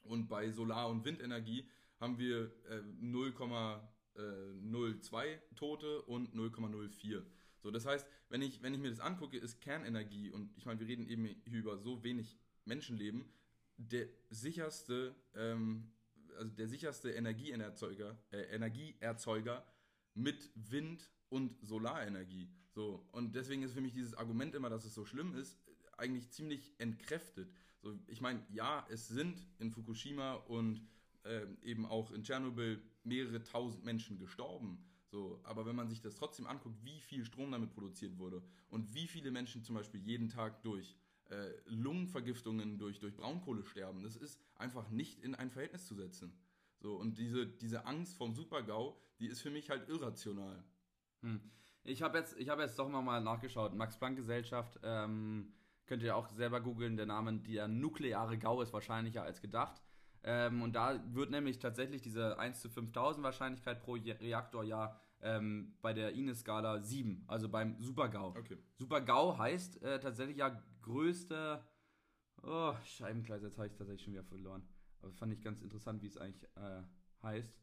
Und bei Solar- und Windenergie haben wir äh, 0,02 Tote und 0,04. So, das heißt, wenn ich, wenn ich mir das angucke, ist Kernenergie, und ich meine, wir reden eben hier über so wenig Menschenleben, der sicherste, ähm, also der sicherste Energieerzeuger, äh, Energieerzeuger mit Wind und Solarenergie. So, und deswegen ist für mich dieses Argument immer, dass es so schlimm ist, eigentlich ziemlich entkräftet. So, ich meine, ja, es sind in Fukushima und äh, eben auch in Tschernobyl mehrere tausend Menschen gestorben. So, aber wenn man sich das trotzdem anguckt, wie viel Strom damit produziert wurde und wie viele Menschen zum Beispiel jeden Tag durch äh, Lungenvergiftungen durch, durch Braunkohle sterben, das ist einfach nicht in ein Verhältnis zu setzen. So, und diese, diese Angst vom Supergau, die ist für mich halt irrational. Hm. Ich habe jetzt, hab jetzt doch mal nachgeschaut. Max-Planck-Gesellschaft, ähm, könnt ihr auch selber googeln. Der Name, der nukleare Gau ist wahrscheinlicher als gedacht. Ähm, und da wird nämlich tatsächlich diese 1 zu 5000 Wahrscheinlichkeit pro Reaktorjahr ähm, bei der INE-Skala 7, also beim Super-GAU. Okay. Super-GAU heißt äh, tatsächlich ja größte. Oh, Scheibenkleid, jetzt habe ich tatsächlich schon wieder verloren. Aber fand ich ganz interessant, wie es eigentlich äh, heißt.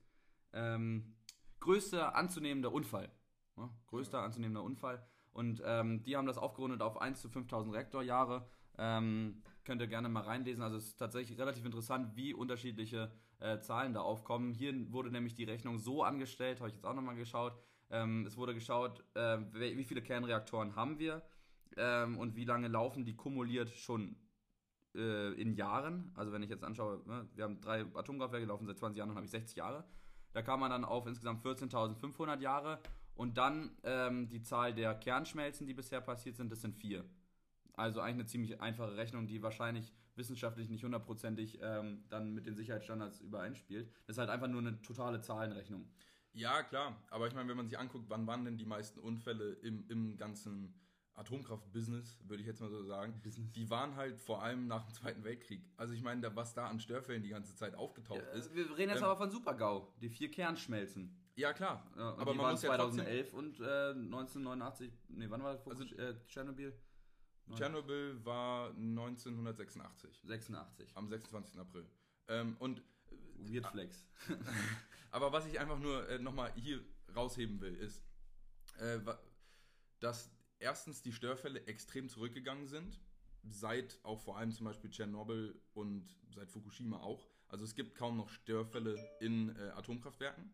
Ähm, größter anzunehmender Unfall. Ja, größter ja. anzunehmender Unfall. Und ähm, die haben das aufgerundet auf 1 zu 5000 Rektorjahre. Ähm, könnt ihr gerne mal reinlesen. Also es ist tatsächlich relativ interessant, wie unterschiedliche äh, Zahlen da aufkommen. Hier wurde nämlich die Rechnung so angestellt, habe ich jetzt auch nochmal geschaut. Ähm, es wurde geschaut, äh, wie viele Kernreaktoren haben wir ähm, und wie lange laufen die kumuliert schon äh, in Jahren. Also wenn ich jetzt anschaue, ne, wir haben drei Atomkraftwerke, laufen seit 20 Jahren, dann habe ich 60 Jahre. Da kam man dann auf insgesamt 14.500 Jahre und dann ähm, die Zahl der Kernschmelzen, die bisher passiert sind, das sind vier. Also eigentlich eine ziemlich einfache Rechnung, die wahrscheinlich wissenschaftlich nicht hundertprozentig ähm, dann mit den Sicherheitsstandards übereinspielt. Das ist halt einfach nur eine totale Zahlenrechnung. Ja, klar. Aber ich meine, wenn man sich anguckt, wann waren denn die meisten Unfälle im, im ganzen Atomkraft-Business, würde ich jetzt mal so sagen, Business. die waren halt vor allem nach dem Zweiten Weltkrieg. Also ich meine, was da an Störfällen die ganze Zeit aufgetaucht ja, ist. Wir reden jetzt ähm, aber von Supergau, die vier Kernschmelzen. Ja, klar. Ja, aber man muss 2011 ja und äh, 1989, nee, wann war das? Also, äh, Tschernobyl? Tschernobyl war 1986. 86. Am 26. April. Ähm, und äh, Weird Flex. aber was ich einfach nur äh, nochmal hier rausheben will, ist, äh, dass erstens die Störfälle extrem zurückgegangen sind, seit auch vor allem zum Beispiel Tschernobyl und seit Fukushima auch. Also es gibt kaum noch Störfälle in äh, Atomkraftwerken.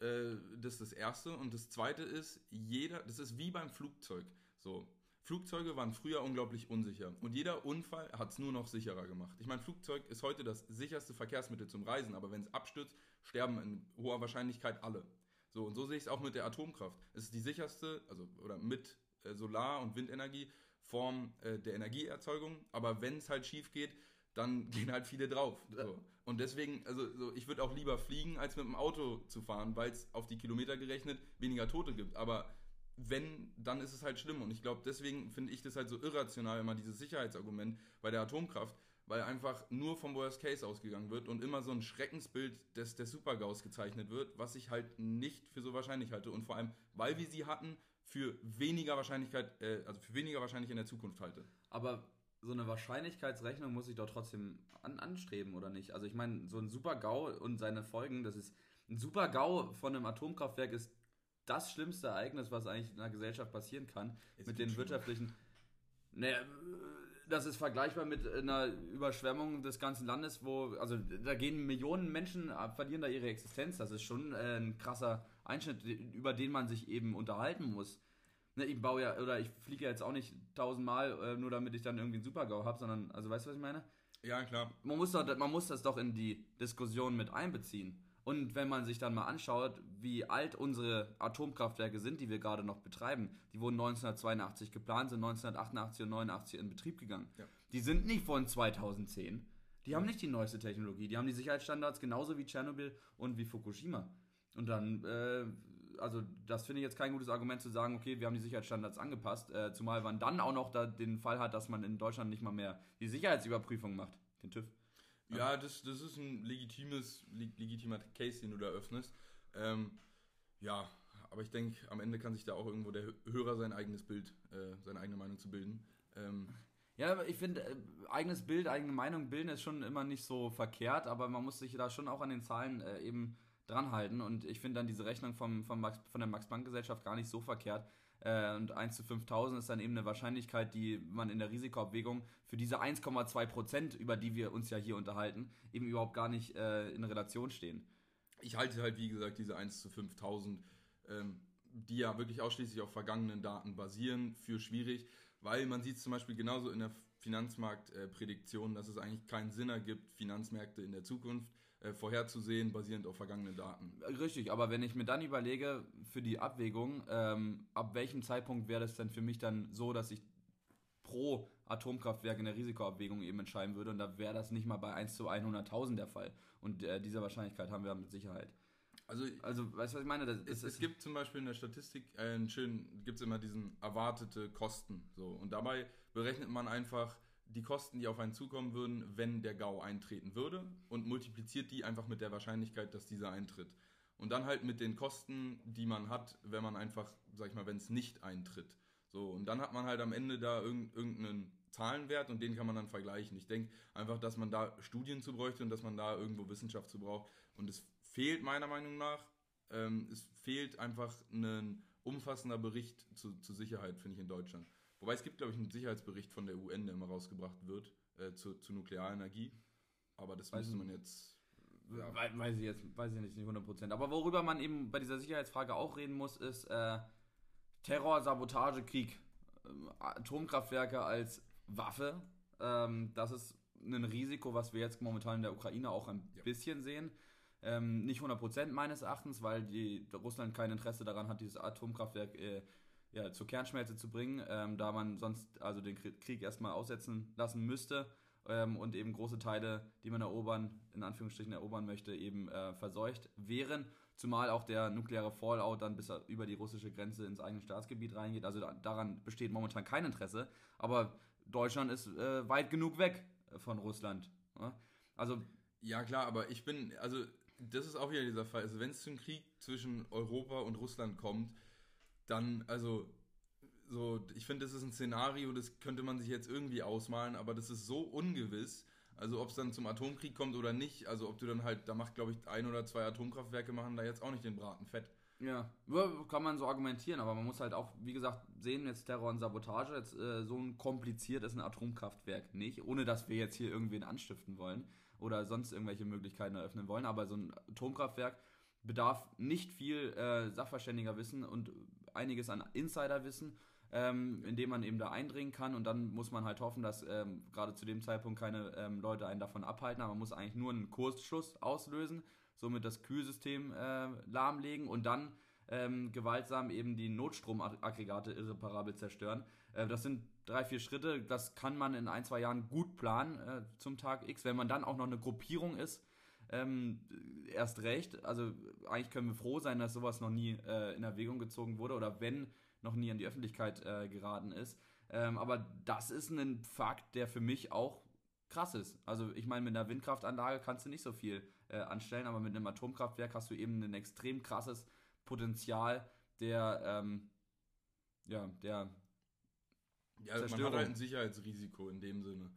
Äh, das ist das Erste. Und das Zweite ist, jeder, das ist wie beim Flugzeug. So, Flugzeuge waren früher unglaublich unsicher und jeder Unfall hat es nur noch sicherer gemacht. Ich meine, Flugzeug ist heute das sicherste Verkehrsmittel zum Reisen, aber wenn es abstürzt, sterben in hoher Wahrscheinlichkeit alle. So, und so sehe ich es auch mit der Atomkraft. Es ist die sicherste, also oder mit äh, Solar- und Windenergie Form äh, der Energieerzeugung, aber wenn es halt schief geht, dann gehen halt viele drauf. So. Und deswegen, also so, ich würde auch lieber fliegen, als mit dem Auto zu fahren, weil es auf die Kilometer gerechnet weniger Tote gibt. Aber wenn, dann ist es halt schlimm. Und ich glaube, deswegen finde ich das halt so irrational, immer dieses Sicherheitsargument bei der Atomkraft, weil einfach nur vom Worst Case ausgegangen wird und immer so ein Schreckensbild des, des Supergaus gezeichnet wird, was ich halt nicht für so wahrscheinlich halte. Und vor allem, weil wir sie hatten, für weniger Wahrscheinlichkeit, äh, also für weniger wahrscheinlich in der Zukunft halte. Aber so eine Wahrscheinlichkeitsrechnung muss ich doch trotzdem an, anstreben, oder nicht? Also ich meine, so ein Super-GAU und seine Folgen, das ist ein Super-GAU von einem Atomkraftwerk ist das schlimmste Ereignis, was eigentlich in einer Gesellschaft passieren kann, Jetzt mit den wirtschaftlichen. Naja, Das ist vergleichbar mit einer Überschwemmung des ganzen Landes, wo, also da gehen Millionen Menschen, äh, verlieren da ihre Existenz. Das ist schon äh, ein krasser Einschnitt, über den man sich eben unterhalten muss. Ne, ich baue ja, oder ich fliege ja jetzt auch nicht tausendmal, äh, nur damit ich dann irgendwie einen Super-GAU habe, sondern, also weißt du, was ich meine? Ja, klar. Man muss, doch, man muss das doch in die Diskussion mit einbeziehen. Und wenn man sich dann mal anschaut, wie alt unsere Atomkraftwerke sind, die wir gerade noch betreiben, die wurden 1982 geplant, sind 1988 und 89 in Betrieb gegangen. Ja. Die sind nicht von 2010. Die haben nicht die neueste Technologie. Die haben die Sicherheitsstandards genauso wie Tschernobyl und wie Fukushima. Und dann, äh, also das finde ich jetzt kein gutes Argument zu sagen, okay, wir haben die Sicherheitsstandards angepasst, äh, zumal man dann auch noch da den Fall hat, dass man in Deutschland nicht mal mehr die Sicherheitsüberprüfung macht, den TÜV. Ja, das, das ist ein legitimes, leg- legitimer Case, den du da öffnest. Ähm, ja, aber ich denke, am Ende kann sich da auch irgendwo der Hörer sein eigenes Bild, äh, seine eigene Meinung zu bilden. Ähm, Ja, aber ich finde, äh, eigenes Bild, eigene Meinung bilden ist schon immer nicht so verkehrt, aber man muss sich da schon auch an den Zahlen äh, eben dranhalten und ich finde dann diese Rechnung vom, vom Max, von der Max-Planck-Gesellschaft gar nicht so verkehrt. Äh, und 1 zu 5000 ist dann eben eine Wahrscheinlichkeit, die man in der Risikoabwägung für diese 1,2 Prozent, über die wir uns ja hier unterhalten, eben überhaupt gar nicht äh, in Relation stehen. ich halte halt, wie gesagt, diese 1 zu 5000, ähm, die ja wirklich ausschließlich auf vergangenen Daten basieren, für schwierig, weil man sieht zum Beispiel genauso in der Finanzmarktprädiktion, dass es eigentlich keinen Sinn ergibt, Finanzmärkte in der Zukunft äh, vorherzusehen, basierend auf vergangenen Daten. Richtig, aber wenn ich mir dann überlege, für die Abwägung, ähm, ab welchem Zeitpunkt wäre das denn für mich dann so, dass ich pro Atomkraftwerk in der Risikoabwägung eben entscheiden würde und da wäre das nicht mal bei 1 zu 100.000 der Fall. Und äh, diese Wahrscheinlichkeit haben wir mit Sicherheit. Also Also, weißt du, was ich meine? Das, es, das es gibt zum Beispiel in der Statistik einen schönen, gibt es immer diesen erwartete Kosten. So. Und dabei berechnet man einfach die Kosten, die auf einen zukommen würden, wenn der GAU eintreten würde und multipliziert die einfach mit der Wahrscheinlichkeit, dass dieser eintritt. Und dann halt mit den Kosten, die man hat, wenn man einfach, sag ich mal, wenn es nicht eintritt. So, und dann hat man halt am Ende da irgend, irgendeinen Zahlenwert und den kann man dann vergleichen. Ich denke einfach, dass man da Studien zu bräuchte und dass man da irgendwo Wissenschaft zu braucht. Und es fehlt meiner Meinung nach, ähm, es fehlt einfach ein umfassender Bericht zu, zur Sicherheit, finde ich, in Deutschland. Wobei es gibt, glaube ich, einen Sicherheitsbericht von der UN, der immer rausgebracht wird, äh, zu, zu Nuklearenergie. Aber das Weiß müsste man jetzt. We- Weiß ich jetzt, weiß ich nicht, nicht 100%. Aber worüber man eben bei dieser Sicherheitsfrage auch reden muss, ist äh, Terror, Sabotage, Krieg. Ähm, Atomkraftwerke als Waffe. Ähm, das ist ein Risiko, was wir jetzt momentan in der Ukraine auch ein Ja. bisschen sehen. Ähm, nicht 100% meines Erachtens, weil die, Russland kein Interesse daran hat, dieses Atomkraftwerk äh, ja, zur Kernschmelze zu bringen, ähm, da man sonst also den Krie- Krieg erstmal aussetzen lassen müsste ähm, und eben große Teile, die man erobern, in Anführungsstrichen erobern möchte, eben äh, verseucht wären. Zumal auch der nukleare Fallout dann bis er über die russische Grenze ins eigene Staatsgebiet reingeht. Also da, daran besteht momentan kein Interesse. Aber Deutschland ist äh, weit genug weg von Russland. ne? Also Ja, klar, aber ich bin, also, das ist auch wieder dieser Fall. Also, wenn es zum Krieg zwischen Europa und Russland kommt, dann, also, so, ich finde, das ist ein Szenario, das könnte man sich jetzt irgendwie ausmalen, aber das ist so ungewiss. Also, ob es dann zum Atomkrieg kommt oder nicht, also, ob du dann halt, da macht, glaube ich, ein oder zwei Atomkraftwerke machen da jetzt auch nicht den Braten fett. Ja, kann man so argumentieren, aber man muss halt auch, wie gesagt, sehen, jetzt Terror und Sabotage, jetzt äh, so ein kompliziert ist ein Atomkraftwerk nicht, ohne dass wir jetzt hier irgendwen anstiften wollen oder sonst irgendwelche Möglichkeiten eröffnen wollen, aber so ein Atomkraftwerk bedarf nicht viel äh, Sachverständigerwissen und einiges an Insiderwissen, ähm, indem man eben da eindringen kann und dann muss man halt hoffen, dass ähm, gerade zu dem Zeitpunkt keine ähm, Leute einen davon abhalten, aber man muss eigentlich nur einen Kursschluss auslösen, somit das Kühlsystem äh, lahmlegen und dann ähm, gewaltsam eben die Notstromaggregate irreparabel zerstören. Äh, das sind drei, vier Schritte, das kann man in ein, zwei Jahren gut planen äh, zum Tag X. Wenn man dann auch noch eine Gruppierung ist, ähm, erst recht. Also eigentlich können wir froh sein, dass sowas noch nie äh, in Erwägung gezogen wurde oder wenn noch nie an die Öffentlichkeit äh, geraten ist. Ähm, aber das ist ein Fakt, der für mich auch krass ist. Also ich meine, mit einer Windkraftanlage kannst du nicht so viel äh, anstellen, aber mit einem Atomkraftwerk hast du eben ein extrem krasses Potenzial der, ähm, ja, der Ja, man hat Zerstörung. halt ein Sicherheitsrisiko in dem Sinne.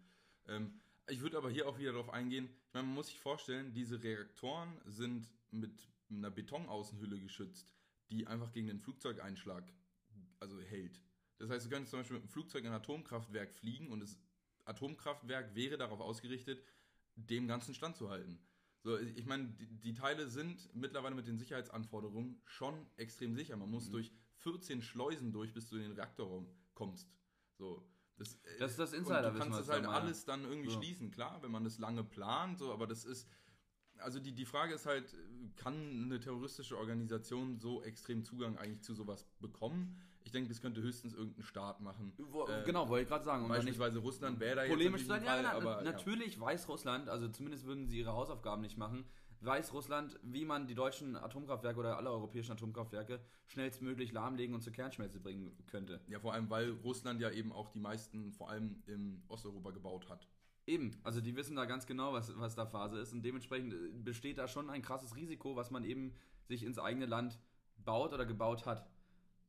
Ähm, ich würde aber hier auch wieder darauf eingehen, ich meine, man muss sich vorstellen, diese Reaktoren sind mit einer Betonaußenhülle geschützt, die einfach gegen den Flugzeugeinschlag also hält. Das heißt, du könntest zum Beispiel mit einem Flugzeug in ein Atomkraftwerk fliegen und es Atomkraftwerk wäre darauf ausgerichtet, dem Ganzen standzuhalten. So, ich meine, die, die, Teile sind mittlerweile mit den Sicherheitsanforderungen schon extrem sicher. Man muss mhm. durch 14 Schleusen durch, bis du in den Reaktorraum kommst. So. Das, das ist das Insider. Und du kannst das halt alles dann irgendwie so. schließen, klar, wenn man das lange plant, so, aber das ist, also die, die Frage ist halt, kann eine terroristische Organisation so extrem Zugang eigentlich zu sowas bekommen? Ich denke, das könnte höchstens irgendein Staat machen. Wo, äh, genau, wollte ich gerade sagen. beispielsweise Russland wäre da polemisch jetzt sein. Ja, Fall, aber, natürlich ja. weiß Russland, also zumindest würden sie ihre Hausaufgaben nicht machen, weiß Russland, wie man die deutschen Atomkraftwerke oder alle europäischen Atomkraftwerke schnellstmöglich lahmlegen und zur Kernschmelze bringen könnte. Ja, vor allem, weil Russland ja eben auch die meisten, vor allem in Osteuropa, gebaut hat. Eben, also die wissen da ganz genau, was, was da Phase ist und dementsprechend äh, besteht da schon ein krasses Risiko, was man eben sich ins eigene Land baut oder gebaut hat.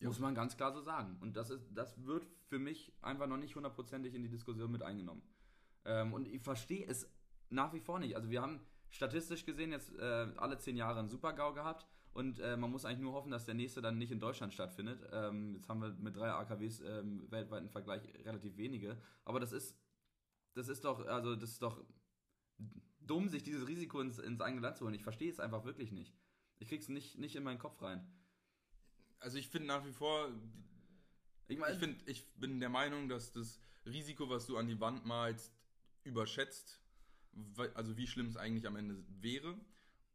Ja. Muss man ganz klar so sagen. Und das, ist, das wird für mich einfach noch nicht hundertprozentig in die Diskussion mit eingenommen. Ähm, und ich verstehe es nach wie vor nicht. Also wir haben statistisch gesehen jetzt äh, alle zehn Jahre einen Super-GAU gehabt und äh, man muss eigentlich nur hoffen, dass der nächste dann nicht in Deutschland stattfindet. Ähm, jetzt haben wir mit drei AKWs ähm, weltweit im Vergleich relativ wenige. Aber das ist das ist doch, also das ist doch dumm, sich dieses Risiko ins, ins eigene Land zu holen. Ich verstehe es einfach wirklich nicht. Ich krieg's nicht, nicht in meinen Kopf rein. Also ich finde nach wie vor, ich, mein, ich, find, ich bin der Meinung, dass das Risiko, was du an die Wand malst, überschätzt, also wie schlimm es eigentlich am Ende wäre.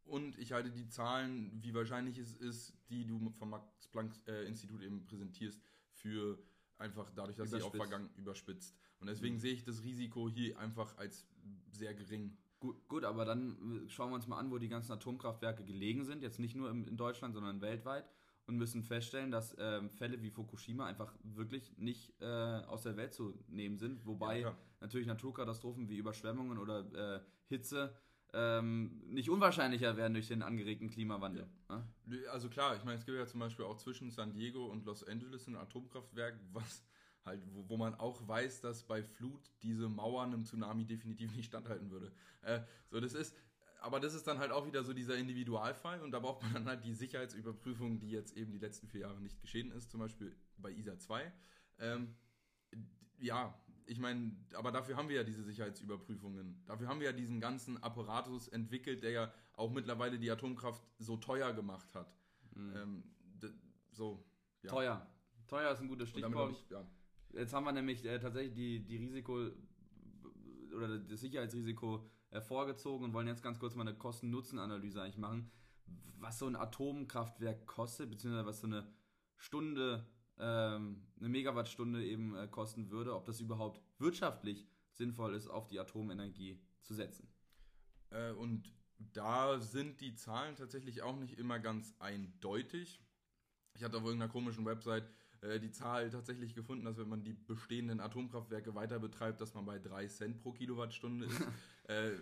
Und ich halte die Zahlen, wie wahrscheinlich es ist, die du vom Max-Planck-Institut eben präsentierst, für einfach dadurch, dass sie auch vergangen überspitzt. Und deswegen mhm. sehe ich das Risiko hier einfach als sehr gering. Gut, gut, aber dann schauen wir uns mal an, wo die ganzen Atomkraftwerke gelegen sind. Jetzt nicht nur in Deutschland, sondern weltweit. Und müssen feststellen, dass ähm, Fälle wie Fukushima einfach wirklich nicht äh, aus der Welt zu nehmen sind. Wobei ja, natürlich Naturkatastrophen wie Überschwemmungen oder äh, Hitze ähm, nicht unwahrscheinlicher werden durch den angeregten Klimawandel. Ja. Also klar, ich meine, es gibt ja zum Beispiel auch zwischen San Diego und Los Angeles ein Atomkraftwerk, was halt, wo, wo, man auch weiß, dass bei Flut diese Mauern im Tsunami definitiv nicht standhalten würde. Äh, so, das ist, aber das ist dann halt auch wieder so dieser Individualfall und da braucht man dann halt die Sicherheitsüberprüfung, die jetzt eben die letzten vier Jahre nicht geschehen ist, zum Beispiel bei ISA 2. Ähm, ja, ich meine, aber dafür haben wir ja diese Sicherheitsüberprüfungen. Dafür haben wir ja diesen ganzen Apparatus entwickelt, der ja auch mittlerweile die Atomkraft so teuer gemacht hat. Mhm. Ähm, so. Ja. Teuer. Teuer ist ein gutes Stichwort. Ich, ja. Jetzt haben wir nämlich äh, tatsächlich die, die Risiko oder das Sicherheitsrisiko hervorgezogen und wollen jetzt ganz kurz mal eine Kosten-Nutzen-Analyse eigentlich machen, was so ein Atomkraftwerk kostet, beziehungsweise was so eine Stunde, ähm, eine Megawattstunde eben äh, kosten würde, ob das überhaupt wirtschaftlich sinnvoll ist, auf die Atomenergie zu setzen. Äh, und da sind die Zahlen tatsächlich auch nicht immer ganz eindeutig. Ich hatte auf irgendeiner komischen Website äh, die Zahl tatsächlich gefunden, dass wenn man die bestehenden Atomkraftwerke weiter betreibt, dass man bei 3 Cent pro Kilowattstunde ist. äh,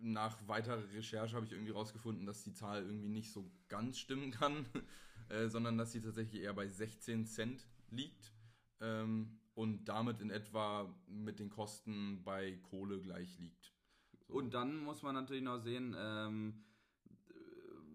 nach weiterer Recherche habe ich irgendwie rausgefunden, dass die Zahl irgendwie nicht so ganz stimmen kann, äh, sondern dass sie tatsächlich eher bei 16 Cent liegt ähm, und damit in etwa mit den Kosten bei Kohle gleich liegt. So. Und dann muss man natürlich noch sehen, ähm,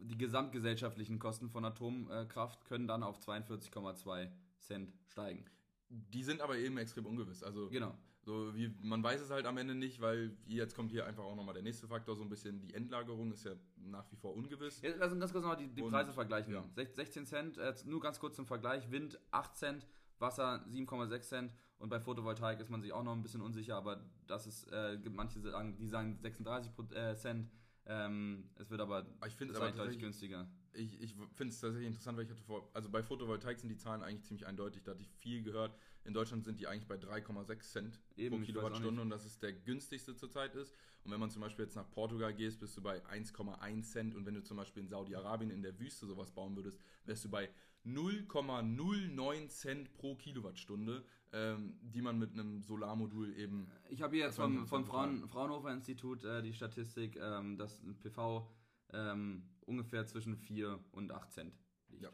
die gesamtgesellschaftlichen Kosten von Atomkraft können dann auf 42,2 Cent steigen. Die sind aber eben extrem ungewiss. Also genau. So wie, man weiß es halt am Ende nicht, weil jetzt kommt hier einfach auch nochmal der nächste Faktor, so ein bisschen die Endlagerung ist ja nach wie vor ungewiss. Ja, lass uns ganz kurz nochmal die, die Preise vergleichen. Ja. 16 Cent, äh, nur ganz kurz zum Vergleich, Wind 8 Cent, Wasser 7,6 Cent und bei Photovoltaik ist man sich auch noch ein bisschen unsicher, aber das ist, äh, manche sagen, die sagen 36 äh, Cent. Ähm, es wird aber, ich finde es aber deutlich günstiger ich, ich finde es tatsächlich interessant, weil ich hatte vor, also bei Photovoltaik sind die Zahlen eigentlich ziemlich eindeutig, da hatte ich viel gehört. In Deutschland sind die eigentlich bei 3,6 Cent Eben, pro Kilowattstunde und das ist der günstigste zurzeit ist. Und wenn man zum Beispiel jetzt nach Portugal gehst, bist du bei 1,1 Cent und wenn du zum Beispiel in Saudi-Arabien in der Wüste sowas bauen würdest, wärst du bei 0,09 Cent pro Kilowattstunde, ähm, die man mit einem Solarmodul eben. Ich habe hier jetzt vom, vom Fraun Fraunhofer Institut äh, die Statistik, ähm, dass ein PV ähm, ungefähr zwischen 4 und 8 Cent liegt. Ja.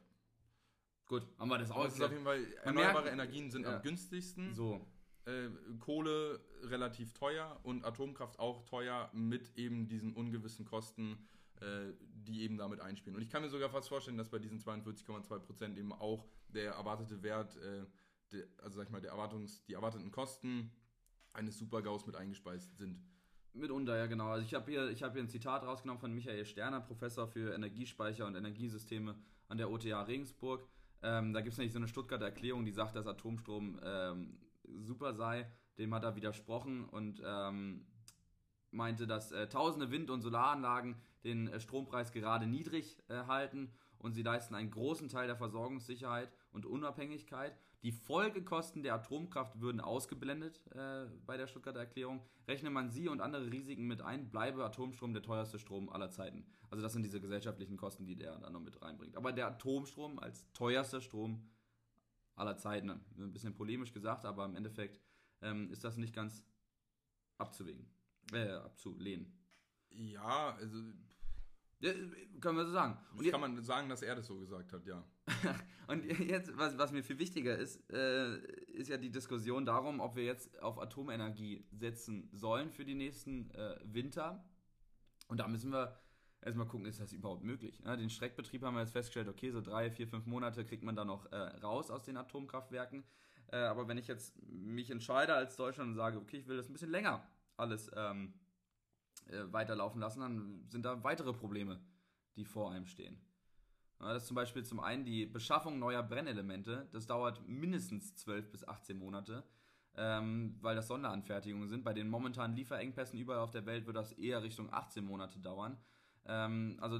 Gut, haben wir das auch. auf jeden Fall, erneuerbare Energien sind ja. am günstigsten. So. Äh, Kohle relativ teuer und Atomkraft auch teuer mit eben diesen ungewissen Kosten, äh, die eben damit einspielen. Und ich kann mir sogar fast vorstellen, dass bei diesen 42,2% eben auch der erwartete Wert, äh, de, also sag ich mal, der Erwartungs, die erwarteten Kosten eines Supergaus mit eingespeist sind. Mitunter, ja genau. Also ich habe hier, hab hier ein Zitat rausgenommen von Michael Sterner, Professor für Energiespeicher und Energiesysteme an der OTA Regensburg. Ähm, da gibt es nämlich so eine Stuttgarter Erklärung, die sagt, dass Atomstrom ähm, super sei. Dem hat er widersprochen und ähm, meinte, dass äh, tausende Wind- und Solaranlagen den äh, Strompreis gerade niedrig äh, halten und sie leisten einen großen Teil der Versorgungssicherheit und Unabhängigkeit. Die Folgekosten der Atomkraft würden ausgeblendet äh, bei der Stuttgarter Erklärung. Rechne man sie und andere Risiken mit ein, bleibe Atomstrom der teuerste Strom aller Zeiten. Also das sind diese gesellschaftlichen Kosten, die der da noch mit reinbringt. Aber der Atomstrom als teuerster Strom aller Zeiten, ein bisschen polemisch gesagt, aber im Endeffekt ähm, ist das nicht ganz abzuwägen, äh, abzulehnen. Ja, also ja, können wir so sagen. Und jetzt kann man sagen, dass er das so gesagt hat, ja. und jetzt, was, was mir viel wichtiger ist, äh, ist ja die Diskussion darum, ob wir jetzt auf Atomenergie setzen sollen für die nächsten äh, Winter. Und da müssen wir erstmal gucken, ist das überhaupt möglich? Ja, den Streckbetrieb haben wir jetzt festgestellt, okay, so drei, vier, fünf Monate kriegt man da noch äh, raus aus den Atomkraftwerken. Äh, aber wenn ich jetzt mich entscheide als Deutschland und sage, okay, ich will das ein bisschen länger alles ähm, äh, weiterlaufen lassen, dann sind da weitere Probleme, die vor einem stehen. Ja, das ist zum Beispiel zum einen die Beschaffung neuer Brennelemente. Das dauert mindestens 12 bis 18 Monate, ähm, weil das Sonderanfertigungen sind. Bei den momentanen Lieferengpässen überall auf der Welt wird das eher Richtung 18 Monate dauern. Ähm, also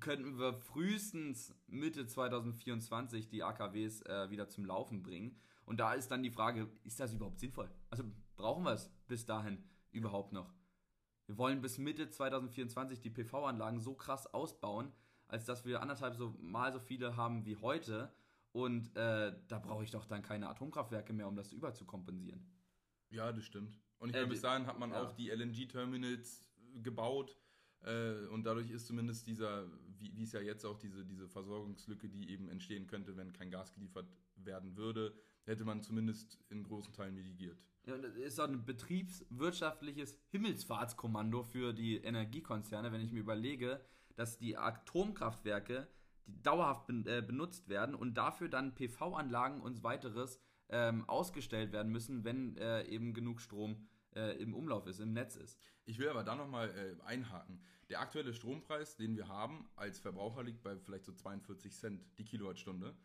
könnten wir frühestens Mitte 2024 die AKWs äh, wieder zum Laufen bringen. Und da ist dann die Frage, ist das überhaupt sinnvoll? Also brauchen wir es bis dahin überhaupt noch? Wir wollen bis Mitte 2024 die PV-Anlagen so krass ausbauen, als dass wir anderthalb so mal so viele haben wie heute. Und äh, da brauche ich doch dann keine Atomkraftwerke mehr, um das überzukompensieren. Ja, das stimmt. Und ich äh, meine, bis dahin hat man ja. auch die LNG-Terminals gebaut. Äh, und dadurch ist zumindest dieser, wie, wie es ja jetzt auch diese, diese Versorgungslücke, die eben entstehen könnte, wenn kein Gas geliefert werden würde, hätte man zumindest in großen Teilen mitigiert. Ja, das ist auch ein betriebswirtschaftliches Himmelsfahrtskommando für die Energiekonzerne, wenn ich mir überlege, dass die Atomkraftwerke die dauerhaft äh, benutzt werden und dafür dann PV-Anlagen und weiteres ähm, ausgestellt werden müssen, wenn äh, eben genug Strom äh, im Umlauf ist, im Netz ist. Ich will aber da nochmal äh, einhaken. Der aktuelle Strompreis, den wir haben als Verbraucher, liegt bei vielleicht so 42 Cent die Kilowattstunde.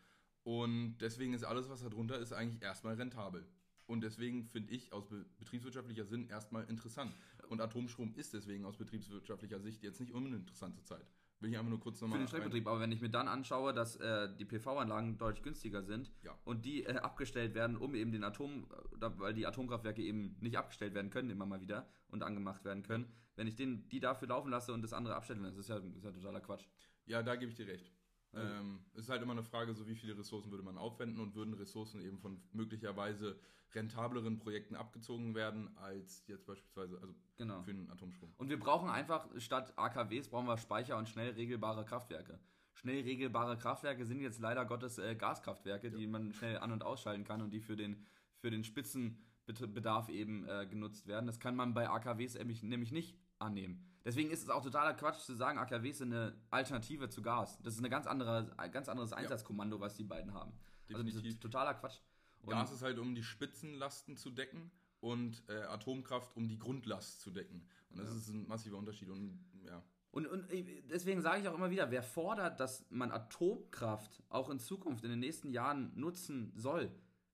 Und deswegen ist alles, was da drunter ist, eigentlich erstmal rentabel. Und deswegen finde ich aus betriebswirtschaftlicher Sinn erstmal interessant. Und Atomstrom ist deswegen aus betriebswirtschaftlicher Sicht jetzt nicht uninteressant zur Zeit. Will ich einfach nur kurz nochmal. Für den Streckbetrieb, aber wenn ich mir dann anschaue, dass äh, die PV-Anlagen deutlich günstiger sind ja. und die äh, abgestellt werden, um eben den Atom, weil die Atomkraftwerke eben nicht abgestellt werden können, immer mal wieder und angemacht werden können, wenn ich den, die dafür laufen lasse und das andere abstelle, das ist ja, das ist ja totaler Quatsch. Ja, da gebe ich dir recht. Ähm, es ist halt immer eine Frage, so wie viele Ressourcen würde man aufwenden und würden Ressourcen eben von möglicherweise rentableren Projekten abgezogen werden, als jetzt beispielsweise also genau. für einen Atomstrom. Und wir brauchen einfach, statt AKWs brauchen wir Speicher und schnell regelbare Kraftwerke. Schnell regelbare Kraftwerke sind jetzt leider Gottes äh, Gaskraftwerke, ja. die man schnell an- und ausschalten kann und die für den, für den Spitzenbedarf eben äh, genutzt werden. Das kann man bei AKWs nämlich nicht annehmen. Deswegen ist es auch totaler Quatsch zu sagen, AKWs sind eine Alternative zu Gas. Das ist eine ganz andere, ein ganz anderes Einsatzkommando, was die beiden haben. Also Definitiv. Also totaler Quatsch. Und Gas ist halt, um die Spitzenlasten zu decken und äh, Atomkraft, um die Grundlast zu decken. Und das ja. ist ein massiver Unterschied. Und ja. Und, und deswegen sage ich auch immer wieder, wer fordert, dass man Atomkraft auch in Zukunft, in den nächsten Jahren nutzen soll,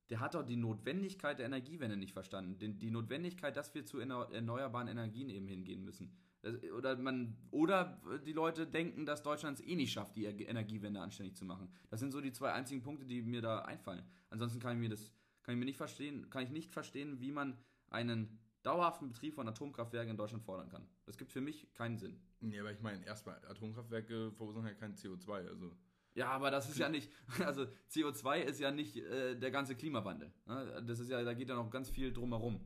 der hat doch die Notwendigkeit der Energiewende nicht verstanden. Die, die Notwendigkeit, dass wir zu erneuerbaren Energien eben hingehen müssen. Oder, man, oder die Leute denken, dass Deutschland es eh nicht schafft, die Energiewende anständig zu machen. Das sind so die zwei einzigen Punkte, die mir da einfallen. Ansonsten kann ich mir das, kann ich mir nicht verstehen, kann ich nicht verstehen, wie man einen dauerhaften Betrieb von Atomkraftwerken in Deutschland fordern kann. Das gibt für mich keinen Sinn. Nee, aber ich meine, erstmal, Atomkraftwerke verursachen ja kein CO2, also. Ja, aber das ist ja nicht, also CO2 ist ja nicht äh, der ganze Klimawandel. Ne? Das ist ja, da geht ja noch ganz viel drumherum.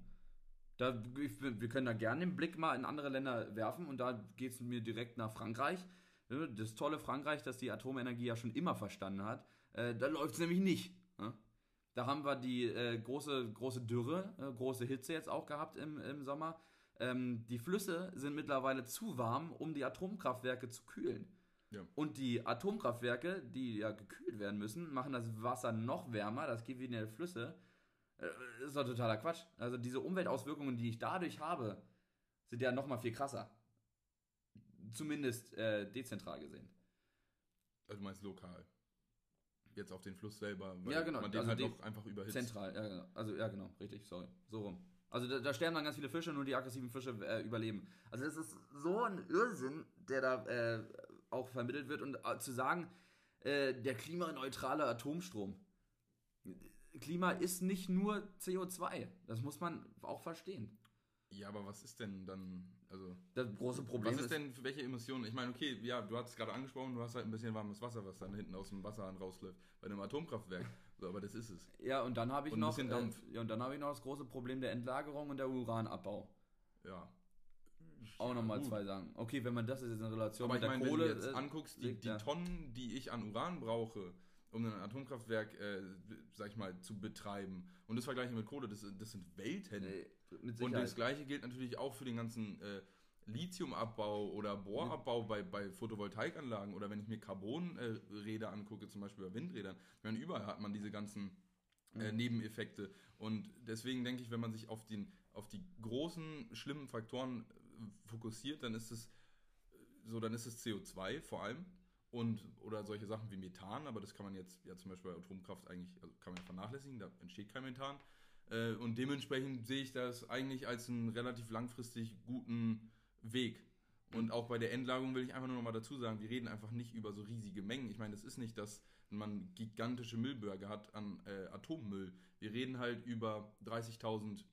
Da, ich, wir können da gerne den Blick mal in andere Länder werfen und da geht es mir direkt nach Frankreich. Das tolle Frankreich, das die Atomenergie ja schon immer verstanden hat. Äh, da läuft es nämlich nicht. Ne? Da haben wir die äh, große, große Dürre, äh, große Hitze jetzt auch gehabt im, im Sommer. Ähm, die Flüsse sind mittlerweile zu warm, um die Atomkraftwerke zu kühlen. Ja. Und die Atomkraftwerke, die ja gekühlt werden müssen, machen das Wasser noch wärmer, das geht wieder in die Flüsse Äh, ist doch totaler Quatsch. Also diese Umweltauswirkungen, die ich dadurch habe, sind ja nochmal viel krasser. Zumindest äh, dezentral gesehen. Also du meinst lokal. Jetzt auf den Fluss selber, weil Ja, genau, man den also halt auch einfach überhitzt. Zentral, ja, genau. Also, ja, genau, richtig, sorry. So rum. Also, da, da sterben dann ganz viele Fische, nur die aggressiven Fische äh, überleben. Also, das ist so ein Irrsinn, der da äh, auch vermittelt wird. Und äh, zu sagen, äh, der klimaneutrale Atomstrom. Klima ist nicht nur CO2. Das muss man auch verstehen. Ja, aber was ist denn dann, also, Das große Problem was ist denn, für welche Emissionen? Ich meine, okay, ja, du hast es gerade angesprochen, du hast halt ein bisschen warmes Wasser, was dann hinten aus dem Wasserhahn rausläuft, bei einem Atomkraftwerk. So, aber das ist es. Ja, und dann habe ich Und ein noch bisschen äh, Dampf. ja, und dann habe ich noch das große Problem der Endlagerung und der Uranabbau. Ja. Auch nochmal gut. zwei Sagen. Okay, wenn man das jetzt in Relation Aber ich mit der meine, wenn Kohle du jetzt äh, anguckst, die, die ja. Tonnen, die ich an Uran brauche, um ein Atomkraftwerk, äh, sag ich mal, zu betreiben, und das vergleiche mit Kohle, das, das sind Welten. äh, mit Und das gleiche gilt natürlich auch für den ganzen äh, Lithiumabbau oder Bohrabbau bei, bei Photovoltaikanlagen oder wenn ich mir Carbonräder angucke, zum Beispiel bei Windrädern. Ich meine, überall hat man diese ganzen äh, Mhm. Nebeneffekte. Und deswegen denke ich, wenn man sich auf, den, auf die großen, schlimmen Faktoren äh, fokussiert, dann ist es äh, so, dann ist es CO2 vor allem. Und, oder solche Sachen wie Methan, aber das kann man jetzt ja zum Beispiel bei Atomkraft eigentlich, also kann man vernachlässigen, da entsteht kein Methan. Äh, und dementsprechend sehe ich das eigentlich als einen relativ langfristig guten Weg. Und auch bei der Endlagerung will ich einfach nur noch mal dazu sagen, wir reden einfach nicht über so riesige Mengen. Ich meine, es ist nicht, dass man gigantische Müllberge hat an äh, Atommüll. Wir reden halt über 30.000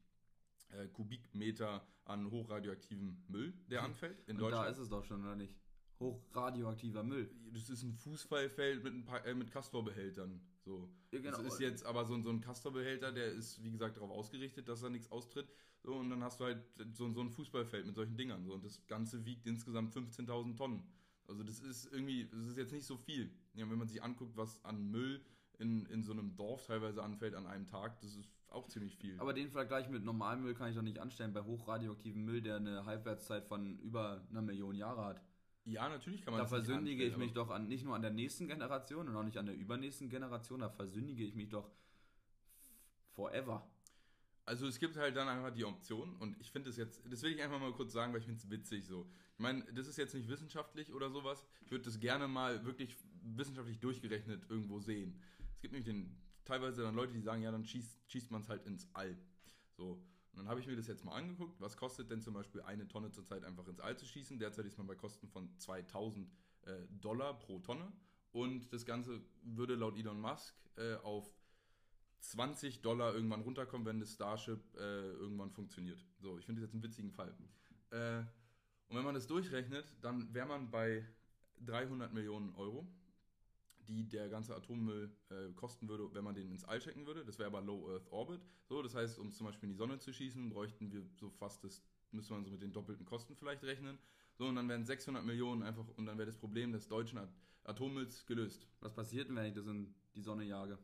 äh, Kubikmeter an hochradioaktivem Müll, der anfällt in und da Deutschland. ist es doch schon, oder nicht? Hochradioaktiver Müll. das ist ein Fußballfeld mit, ein paar, äh, mit Castor-Behältern. So. Ja, genau. Das ist jetzt aber so, ein- so ein Castor-Behälter, der ist, wie gesagt, darauf ausgerichtet, dass da nichts austritt. So, und dann hast du halt so, so ein Fußballfeld mit solchen Dingern. So, und das Ganze wiegt insgesamt 15.000 Tonnen. Also das ist irgendwie, das ist jetzt nicht so viel. Ja, wenn man sich anguckt, was an Müll in, in so einem Dorf teilweise anfällt an einem Tag, das ist auch ziemlich viel. Aber den Vergleich mit normalem Müll kann ich doch nicht anstellen bei hochradioaktivem Müll, der eine Halbwertszeit von über einer Million Jahre hat. ja, natürlich kann man Da das nicht versündige ich mich doch an, nicht nur an der nächsten Generation und auch nicht an der übernächsten Generation, da versündige ich mich doch forever. Also es gibt halt dann einfach die Option und ich finde es jetzt, das will ich einfach mal kurz sagen, weil ich finde es witzig so. Ich meine, das ist jetzt nicht wissenschaftlich oder sowas. Ich würde das gerne mal wirklich wissenschaftlich durchgerechnet irgendwo sehen. Es gibt nämlich den, teilweise dann Leute, die sagen, ja, dann schießt, schießt man es halt ins All. So. Und dann habe ich mir das jetzt mal angeguckt. Was kostet denn zum Beispiel eine Tonne zurzeit einfach ins All zu schießen? Derzeit ist man bei Kosten von 2000 äh, Dollar pro Tonne. Und das Ganze würde laut Elon Musk äh, auf 20 Dollar irgendwann runterkommen, wenn das Starship äh, irgendwann funktioniert. So, ich finde das jetzt einen witzigen Fall. Äh, und wenn man das durchrechnet, dann wäre man bei 300 Millionen Euro, die der ganze Atommüll äh, kosten würde, wenn man den ins All checken würde. Das wäre aber Low Earth Orbit. So, das heißt, um zum Beispiel in die Sonne zu schießen, bräuchten wir so fast das, müsste man so mit den doppelten Kosten vielleicht rechnen. So, und dann wären 600 Millionen einfach, und dann wäre das Problem des deutschen At Atommülls gelöst. Was passiert denn, wenn ich das in die Sonne jage?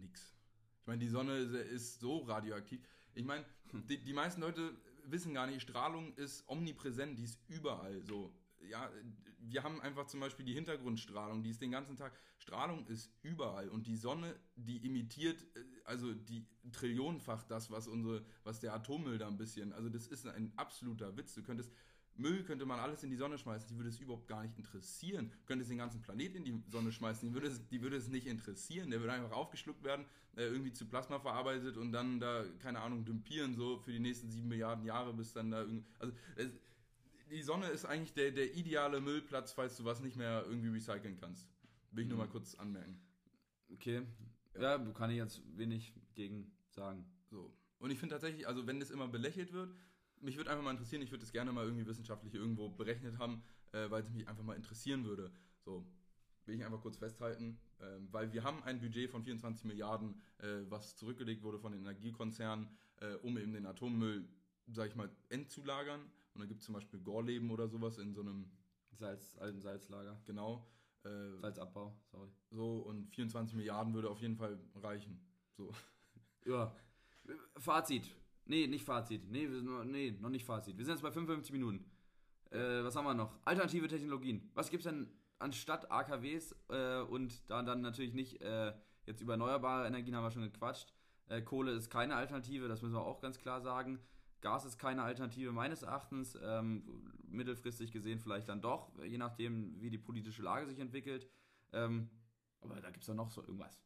Nix. Ich meine, die Sonne ist, ist so radioaktiv. Ich meine, die, die meisten Leute wissen gar nicht, Strahlung ist omnipräsent, die ist überall so. Ja, wir haben einfach zum Beispiel die Hintergrundstrahlung, die ist den ganzen Tag. Strahlung ist überall und die Sonne, die imitiert äh, also die Trillionenfach das, was unsere, was der Atommüll da ein bisschen. Also das ist ein absoluter Witz. Du könntest Müll könnte man alles in die Sonne schmeißen, die würde es überhaupt gar nicht interessieren. Du könntest den ganzen Planet in die Sonne schmeißen, die würde es, die würde es nicht interessieren. Der würde einfach aufgeschluckt werden, äh, irgendwie zu Plasma verarbeitet und dann da, keine Ahnung, dümpieren so für die nächsten sieben Milliarden Jahre, bis dann da irgendwie. Also die Sonne ist eigentlich der, der ideale Müllplatz, falls du was nicht mehr irgendwie recyceln kannst. Will ich nur Mhm. mal kurz anmerken. Okay. Ja, kann ich jetzt wenig gegen sagen. So. Und ich finde tatsächlich, also wenn das immer belächelt wird, mich würde einfach mal interessieren, ich würde das gerne mal irgendwie wissenschaftlich irgendwo berechnet haben, äh, weil es mich einfach mal interessieren würde. So, will ich einfach kurz festhalten, ähm, weil wir haben ein Budget von 24 Milliarden, äh, was zurückgelegt wurde von den Energiekonzernen, äh, um eben den Atommüll, sag ich mal, endzulagern. Und da gibt es zum Beispiel Gorleben oder sowas in so einem, Salz, alten Salzlager. genau, äh, Salzabbau, sorry. so und 24 Milliarden würde auf jeden Fall reichen. So. Ja. Fazit. Nee, nicht Fazit. Nee, wir nee, noch nicht Fazit. Wir sind jetzt bei 55 Minuten. Äh, was haben wir noch? Alternative Technologien. Was gibt's denn anstatt AKWs äh, und da dann natürlich nicht, äh, jetzt über erneuerbare Energien haben wir schon gequatscht. Äh, Kohle ist keine Alternative, das müssen wir auch ganz klar sagen. Gas ist keine Alternative meines Erachtens. Ähm, mittelfristig gesehen vielleicht dann doch, je nachdem, wie die politische Lage sich entwickelt. Ähm, aber da gibt es ja noch so irgendwas.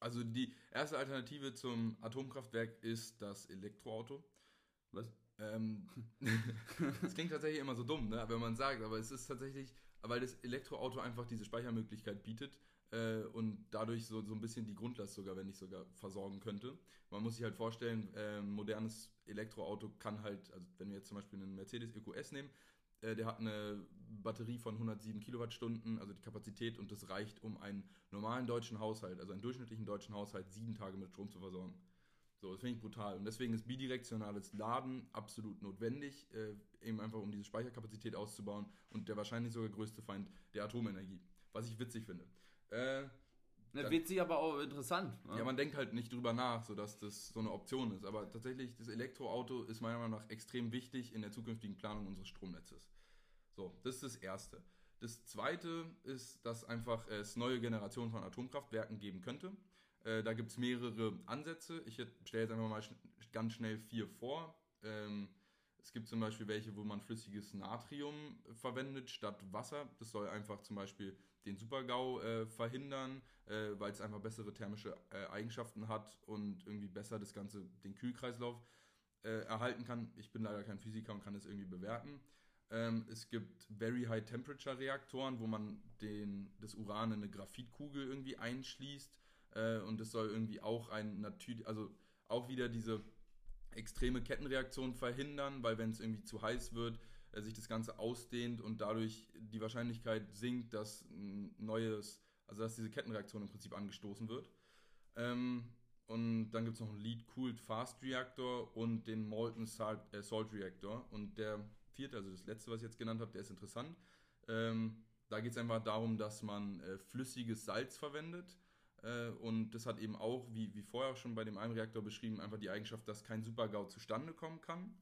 Also die erste Alternative zum Atomkraftwerk ist das Elektroauto. Was? Ähm, das klingt tatsächlich immer so dumm, ne? wenn man sagt, aber es ist tatsächlich, weil das Elektroauto einfach diese Speichermöglichkeit bietet äh, und dadurch so, so ein bisschen die Grundlast sogar, wenn nicht sogar, versorgen könnte. Man muss sich halt vorstellen, äh, modernes Elektroauto kann halt, also wenn wir jetzt zum Beispiel einen Mercedes EQS nehmen, äh, der hat eine Batterie von 107 Kilowattstunden, also die Kapazität, und das reicht, um einen normalen deutschen Haushalt, also einen durchschnittlichen deutschen Haushalt, sieben Tage mit Strom zu versorgen. So, das finde ich brutal. Und deswegen ist bidirektionales Laden absolut notwendig, äh, eben einfach um diese Speicherkapazität auszubauen und der wahrscheinlich sogar größte Feind der Atomenergie. Was ich witzig finde. Äh, dann, witzig, aber auch interessant. Ja. ja, man denkt halt nicht drüber nach, sodass das so eine Option ist. Aber tatsächlich, das Elektroauto ist meiner Meinung nach extrem wichtig in der zukünftigen Planung unseres Stromnetzes. So, das ist das Erste. Das Zweite ist, dass einfach es neue Generationen von Atomkraftwerken geben könnte. Äh, da gibt es mehrere Ansätze. Ich stelle jetzt einfach mal sch ganz schnell vier vor. Ähm, es gibt zum Beispiel welche, wo man flüssiges Natrium verwendet statt Wasser. Das soll einfach zum Beispiel den Supergau äh, verhindern, äh, weil es einfach bessere thermische äh, Eigenschaften hat und irgendwie besser das Ganze, den Kühlkreislauf äh, erhalten kann. Ich bin leider kein Physiker und kann das irgendwie bewerten. Ähm, es gibt Very High Temperature Reaktoren, wo man den, das Uran in eine Graphitkugel irgendwie einschließt äh, und das soll irgendwie auch ein natürlich, also auch wieder diese extreme Kettenreaktion verhindern, weil wenn es irgendwie zu heiß wird, sich das Ganze ausdehnt und dadurch die Wahrscheinlichkeit sinkt, dass neues, also dass diese Kettenreaktion im Prinzip angestoßen wird. Ähm, und dann gibt es noch einen Lead Cooled Fast Reactor und den Molten Salt, äh, Salt Reactor. Und der vierte, also das letzte, was ich jetzt genannt habe, der ist interessant. Ähm, da geht es einfach darum, dass man äh, flüssiges Salz verwendet äh, und das hat eben auch, wie, wie vorher schon bei dem einen Reaktor beschrieben, einfach die Eigenschaft, dass kein Supergau zustande kommen kann.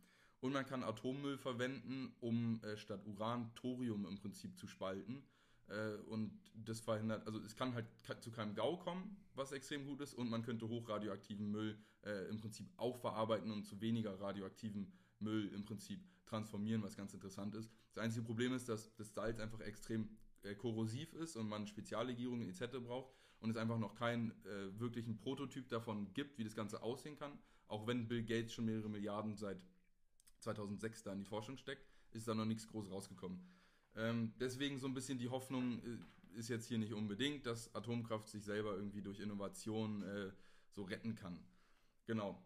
Und man kann Atommüll verwenden, um äh, statt Uran Thorium im Prinzip zu spalten. Äh, und das verhindert, also es kann halt zu keinem GAU kommen, was extrem gut ist. Und man könnte hochradioaktiven Müll äh, im Prinzip auch verarbeiten und zu weniger radioaktiven Müll im Prinzip transformieren, was ganz interessant ist. Das einzige Problem ist, dass das Salz einfach extrem äh, korrosiv ist und man Speziallegierungen etc. braucht und es einfach noch keinen äh, wirklichen Prototyp davon gibt, wie das Ganze aussehen kann. Auch wenn Bill Gates schon mehrere Milliarden seit 2006 da in die Forschung steckt, ist da noch nichts groß rausgekommen. Ähm, deswegen so ein bisschen die Hoffnung äh, ist jetzt hier nicht unbedingt, dass Atomkraft sich selber irgendwie durch Innovation äh, so retten kann. Genau.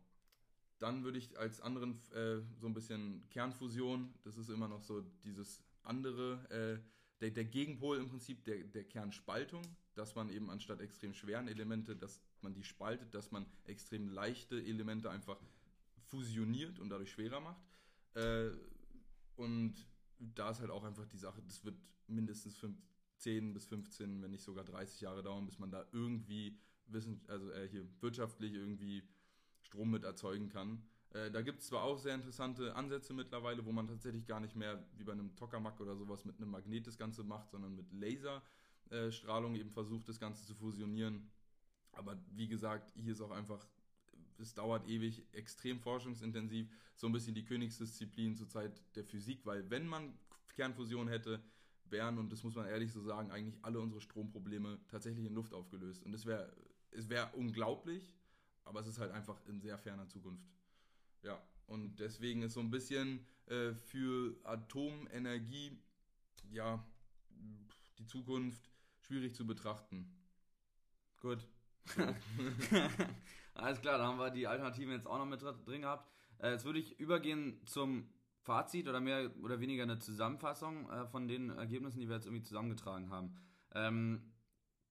Dann würde ich als anderen äh, so ein bisschen Kernfusion, das ist immer noch so dieses andere, äh, der, der Gegenpol im Prinzip der, der Kernspaltung dass man eben anstatt extrem schweren Elemente, dass man die spaltet, dass man extrem leichte Elemente einfach fusioniert und dadurch schwerer macht. Äh, und da ist halt auch einfach die Sache, das wird mindestens 10 bis 15, wenn nicht sogar 30 Jahre dauern, bis man da irgendwie wissen, also äh, hier wirtschaftlich irgendwie Strom mit erzeugen kann. Äh, da gibt es zwar auch sehr interessante Ansätze mittlerweile, wo man tatsächlich gar nicht mehr wie bei einem Tokamak oder sowas mit einem Magnet das Ganze macht, sondern mit Laser äh, eben versucht, das Ganze zu fusionieren. Aber wie gesagt, hier ist auch einfach, es dauert ewig, extrem forschungsintensiv, so ein bisschen die Königsdisziplin zur Zeit der Physik, weil wenn man Kernfusion hätte, wären, und das muss man ehrlich so sagen, eigentlich alle unsere Stromprobleme tatsächlich in Luft aufgelöst. Und es wäre es wär unglaublich, aber es ist halt einfach in sehr ferner Zukunft. Ja, und deswegen ist so ein bisschen äh, für Atomenergie, ja, die Zukunft schwierig zu betrachten. Gut. Alles klar, da haben wir die Alternativen jetzt auch noch mit drin gehabt. Äh, jetzt würde ich übergehen zum Fazit oder mehr oder weniger eine Zusammenfassung äh, von den Ergebnissen, die wir jetzt irgendwie zusammengetragen haben. Ähm,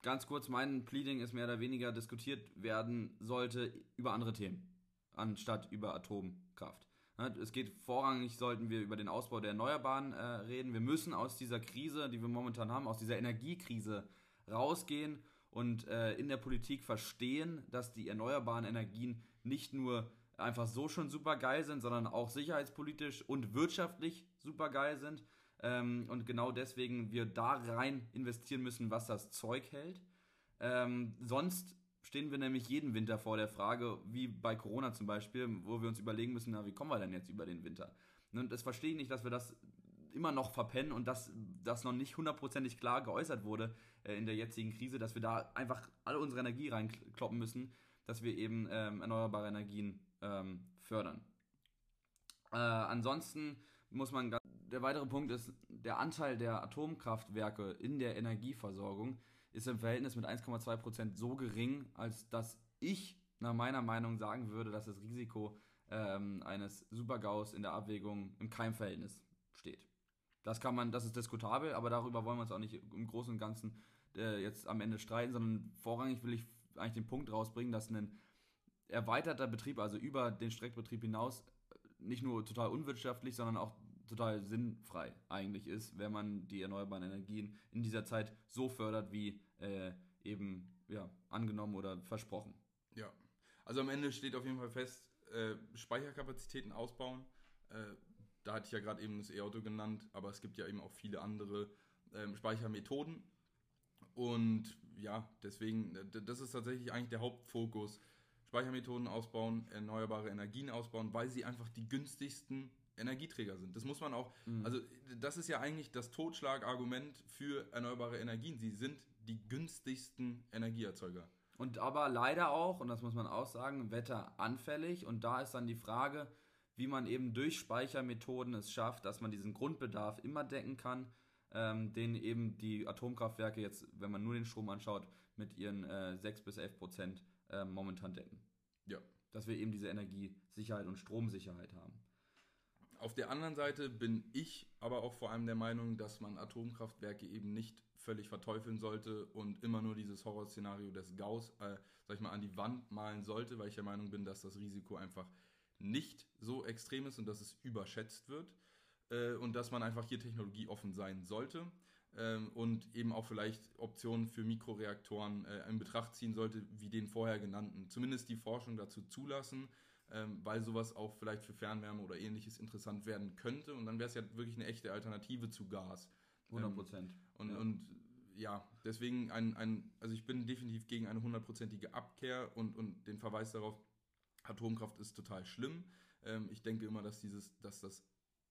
ganz kurz, mein Pleading ist mehr oder weniger diskutiert werden sollte über andere Themen, anstatt über Atomkraft. Ne, es geht vorrangig, sollten wir über den Ausbau der Erneuerbaren äh, reden. Wir müssen aus dieser Krise, die wir momentan haben, aus dieser Energiekrise rausgehen und äh, in der Politik verstehen, dass die erneuerbaren Energien nicht nur einfach so schon super geil sind, sondern auch sicherheitspolitisch und wirtschaftlich super geil sind. Ähm, und genau deswegen wir da rein investieren müssen, was das Zeug hält. Ähm, sonst stehen wir nämlich jeden Winter vor der Frage, wie bei Corona zum Beispiel, wo wir uns überlegen müssen, na, wie kommen wir denn jetzt über den Winter? Und das verstehe ich nicht, dass wir das immer noch verpennen und dass das noch nicht hundertprozentig klar geäußert wurde äh, in der jetzigen Krise, dass wir da einfach alle unsere Energie reinkloppen müssen, dass wir eben ähm, erneuerbare Energien ähm, fördern. Äh, ansonsten muss man, der weitere Punkt ist, der Anteil der Atomkraftwerke in der Energieversorgung ist im Verhältnis mit 1,2% so gering, als dass ich nach meiner Meinung sagen würde, dass das Risiko ähm, eines Supergaus in der Abwägung im Keimverhältnis steht. Das kann man, das ist diskutabel, aber darüber wollen wir uns auch nicht im Großen und Ganzen äh, jetzt am Ende streiten, sondern vorrangig will ich eigentlich den Punkt rausbringen, dass ein erweiterter Betrieb, also über den Streckbetrieb hinaus, nicht nur total unwirtschaftlich, sondern auch total sinnfrei eigentlich ist, wenn man die erneuerbaren Energien in dieser Zeit so fördert, wie äh, eben ja, angenommen oder versprochen. Ja, also am Ende steht auf jeden Fall fest, äh, Speicherkapazitäten ausbauen. Äh, da hatte ich ja gerade eben das E-Auto genannt, aber es gibt ja eben auch viele andere ähm, Speichermethoden. Und ja, deswegen, das ist tatsächlich eigentlich der Hauptfokus. Speichermethoden ausbauen, erneuerbare Energien ausbauen, weil sie einfach die günstigsten Energieträger sind. Das muss man auch, mhm. also das ist ja eigentlich das Totschlagargument für erneuerbare Energien. Sie sind die günstigsten Energieerzeuger. Und aber leider auch, und das muss man auch sagen, wetteranfällig. Und da ist dann die Frage, wie man eben durch Speichermethoden es schafft, dass man diesen Grundbedarf immer decken kann, ähm, den eben die Atomkraftwerke jetzt, wenn man nur den Strom anschaut, mit ihren äh, 6 bis 11 Prozent äh, momentan decken. Ja. Dass wir eben diese Energiesicherheit und Stromsicherheit haben. Auf der anderen Seite bin ich aber auch vor allem der Meinung, dass man Atomkraftwerke eben nicht völlig verteufeln sollte und immer nur dieses Horrorszenario des Gauss, äh, sag ich mal, an die Wand malen sollte, weil ich der Meinung bin, dass das Risiko einfach nicht so extrem ist und dass es überschätzt wird äh, und dass man einfach hier technologieoffen sein sollte ähm, und eben auch vielleicht Optionen für Mikroreaktoren äh, in Betracht ziehen sollte, wie den vorher genannten. Zumindest die Forschung dazu zulassen, ähm, weil sowas auch vielleicht für Fernwärme oder ähnliches interessant werden könnte und dann wäre es ja wirklich eine echte Alternative zu Gas. 100 ähm, Prozent. Ähm, und, ja. und ja, deswegen ein, ein, also ich bin definitiv gegen eine hundertprozentige Abkehr und, und den Verweis darauf, Atomkraft ist total schlimm. Ähm, ich denke immer, dass dieses, dass das,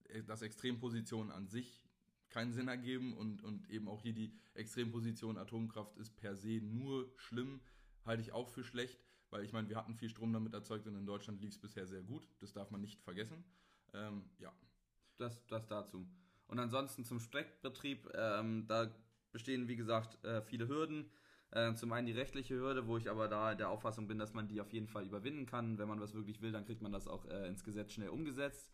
äh, dass Extrempositionen an sich keinen Sinn ergeben und, und eben auch hier die Extremposition Atomkraft ist per se nur schlimm, halte ich auch für schlecht, weil ich meine, wir hatten viel Strom damit erzeugt und in Deutschland lief es bisher sehr gut. Das darf man nicht vergessen. Ähm, ja. Das, das dazu. Und ansonsten zum Streckbetrieb, ähm, da bestehen, wie gesagt, äh, viele Hürden. Äh, zum einen die rechtliche Hürde, wo ich aber da der Auffassung bin, dass man die auf jeden Fall überwinden kann. Wenn man was wirklich will, dann kriegt man das auch äh, ins Gesetz schnell umgesetzt.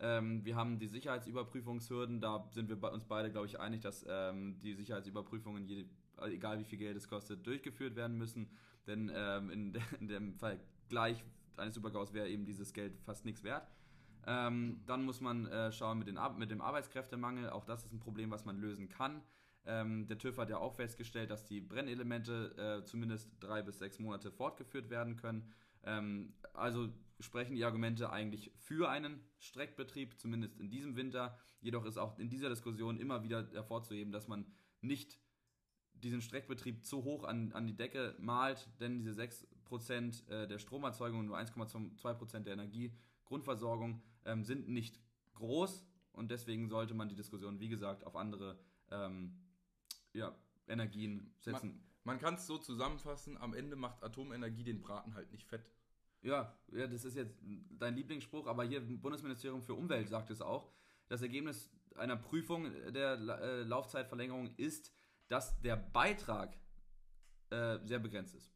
Ähm, wir haben die Sicherheitsüberprüfungshürden, da sind wir uns beide, glaube ich, einig, dass ähm, die Sicherheitsüberprüfungen, jede, egal wie viel Geld es kostet, durchgeführt werden müssen. Denn ähm, in, de, in, dem Fall gleich eines Supergaus wäre eben dieses Geld fast nichts wert. Ähm, dann muss man äh, schauen mit, den, mit dem Arbeitskräftemangel. Auch das ist ein Problem, was man lösen kann. Ähm, der TÜV hat ja auch festgestellt, dass die Brennelemente äh, zumindest drei bis sechs Monate fortgeführt werden können. Ähm, also sprechen die Argumente eigentlich für einen Streckbetrieb, zumindest in diesem Winter. Jedoch ist auch in dieser Diskussion immer wieder hervorzuheben, dass man nicht diesen Streckbetrieb zu hoch an, an die Decke malt, denn diese 6% äh, der Stromerzeugung und nur 1,2% der Energiegrundversorgung ähm, sind nicht groß und deswegen sollte man die Diskussion, wie gesagt, auf andere ähm, ja, Energien setzen. Man, man kann es so zusammenfassen, am Ende macht Atomenergie den Braten halt nicht fett. Ja, ja, das ist jetzt dein Lieblingsspruch, aber hier im Bundesministerium für Umwelt sagt es auch. Das Ergebnis einer Prüfung der äh, Laufzeitverlängerung ist, dass der Beitrag äh, sehr begrenzt ist.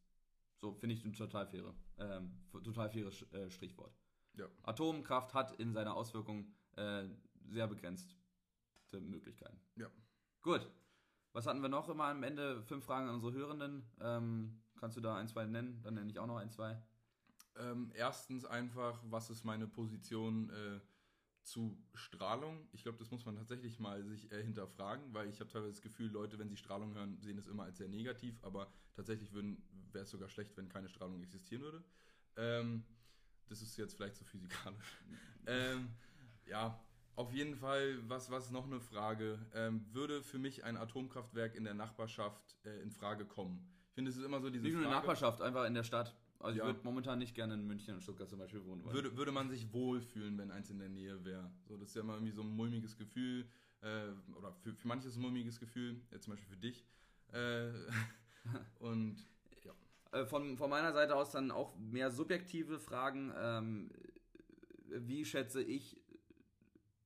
So finde ich ein total faire, ähm, total faires äh, Strichwort. Ja. Atomkraft hat in seiner Auswirkung äh, sehr begrenzte Möglichkeiten. Ja. Gut. Was hatten wir noch immer am Ende? Fünf Fragen an unsere Hörenden. Ähm, kannst du da ein, zwei nennen? Dann nenne ich auch noch ein, zwei. Ähm, erstens einfach, was ist meine Position äh, zu Strahlung? Ich glaube, das muss man tatsächlich mal sich äh, hinterfragen, weil ich habe teilweise das Gefühl, Leute, wenn sie Strahlung hören, sehen es immer als sehr negativ, aber tatsächlich wäre es sogar schlecht, wenn keine Strahlung existieren würde. Ähm, das ist jetzt vielleicht zu physikalisch. ähm, ja, auf jeden Fall, was, was noch eine Frage. Ähm, würde für mich ein Atomkraftwerk in der Nachbarschaft äh, in Frage kommen? Ich finde, es ist immer so diese Wie eine Frage, Nachbarschaft, einfach in der Stadt. Also Ja. ich würde momentan nicht gerne in München und Stuttgart zum Beispiel wohnen wollen. würde, würde man sich wohlfühlen, wenn eins in der Nähe wäre. So, das ist ja immer irgendwie so ein mulmiges Gefühl, äh, oder für, für manche ist es ein mulmiges Gefühl, jetzt zum Beispiel für dich. Äh, und Äh, von, von meiner Seite aus dann auch mehr subjektive Fragen. Ähm, wie schätze ich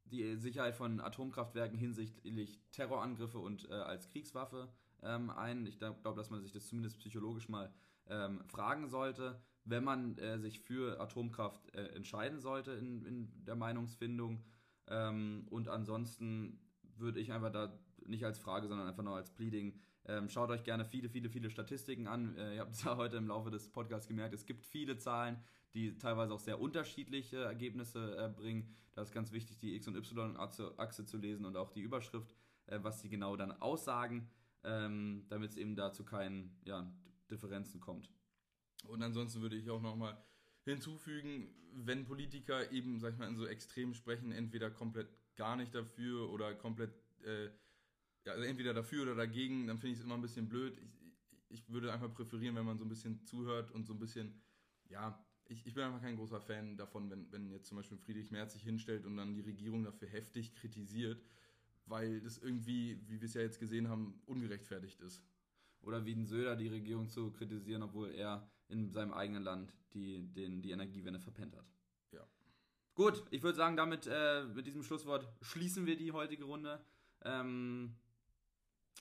die Sicherheit von Atomkraftwerken hinsichtlich Terrorangriffe und äh, als Kriegswaffe ähm, ein? Ich glaube, dass man sich das zumindest psychologisch mal ähm, fragen sollte, wenn man äh, sich für Atomkraft äh, entscheiden sollte in, in der Meinungsfindung. Ähm, und ansonsten würde ich einfach da nicht als Frage, sondern einfach nur als Pleading ähm, schaut euch gerne viele, viele, viele Statistiken an. Äh, ihr habt es ja heute im Laufe des Podcasts gemerkt, es gibt viele Zahlen, die teilweise auch sehr unterschiedliche Ergebnisse äh, bringen. Da ist ganz wichtig, die X- und Y-Achse zu lesen und auch die Überschrift, äh, was sie genau dann aussagen, ähm, damit es eben da zu keinen ja, Differenzen kommt. Und ansonsten würde ich auch nochmal hinzufügen, wenn Politiker eben, sag ich mal, in so Extremen sprechen, entweder komplett gar nicht dafür oder komplett, äh, ja, also entweder dafür oder dagegen, dann finde ich es immer ein bisschen blöd. Ich, ich würde einfach präferieren, wenn man so ein bisschen zuhört und so ein bisschen, ja, ich, ich bin einfach kein großer Fan davon, wenn, wenn jetzt zum Beispiel Friedrich Merz sich hinstellt und dann die Regierung dafür heftig kritisiert, weil das irgendwie, wie wir es ja jetzt gesehen haben, ungerechtfertigt ist. Oder wie ein Söder die Regierung zu kritisieren, obwohl er in seinem eigenen Land die, den, die Energiewende verpennt hat. Ja. Gut, ich würde sagen, damit äh, mit diesem Schlusswort schließen wir die heutige Runde. Ähm,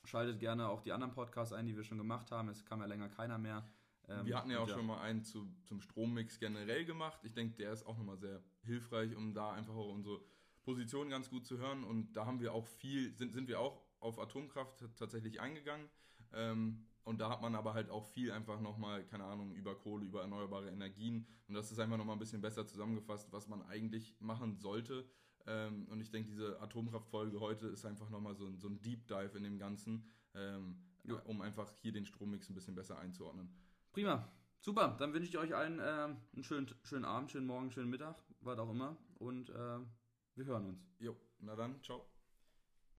schaltet gerne auch die anderen Podcasts ein, die wir schon gemacht haben. Es kam ja länger keiner mehr. Ähm, Wir hatten ja auch schon mal einen zu, zum Strommix generell gemacht. Ich denke, der ist auch nochmal sehr hilfreich, um da einfach auch unsere Position ganz gut zu hören. Und da haben wir auch viel, sind, sind wir auch auf Atomkraft tatsächlich eingegangen. Ähm, und da hat man aber halt auch viel einfach nochmal, keine Ahnung, über Kohle, über erneuerbare Energien. Und das ist einfach nochmal ein bisschen besser zusammengefasst, was man eigentlich machen sollte. Ähm, und ich denke, diese Atomkraftfolge heute ist einfach nochmal so, ein- so ein Deep Dive in dem Ganzen, ähm, Ja. um einfach hier den Strommix ein bisschen besser einzuordnen. Prima. Super, dann wünsche ich euch allen ähm, einen schönen, schönen Abend, schönen Morgen, schönen Mittag, was auch immer. Und äh, wir hören uns. Jo, na dann, ciao.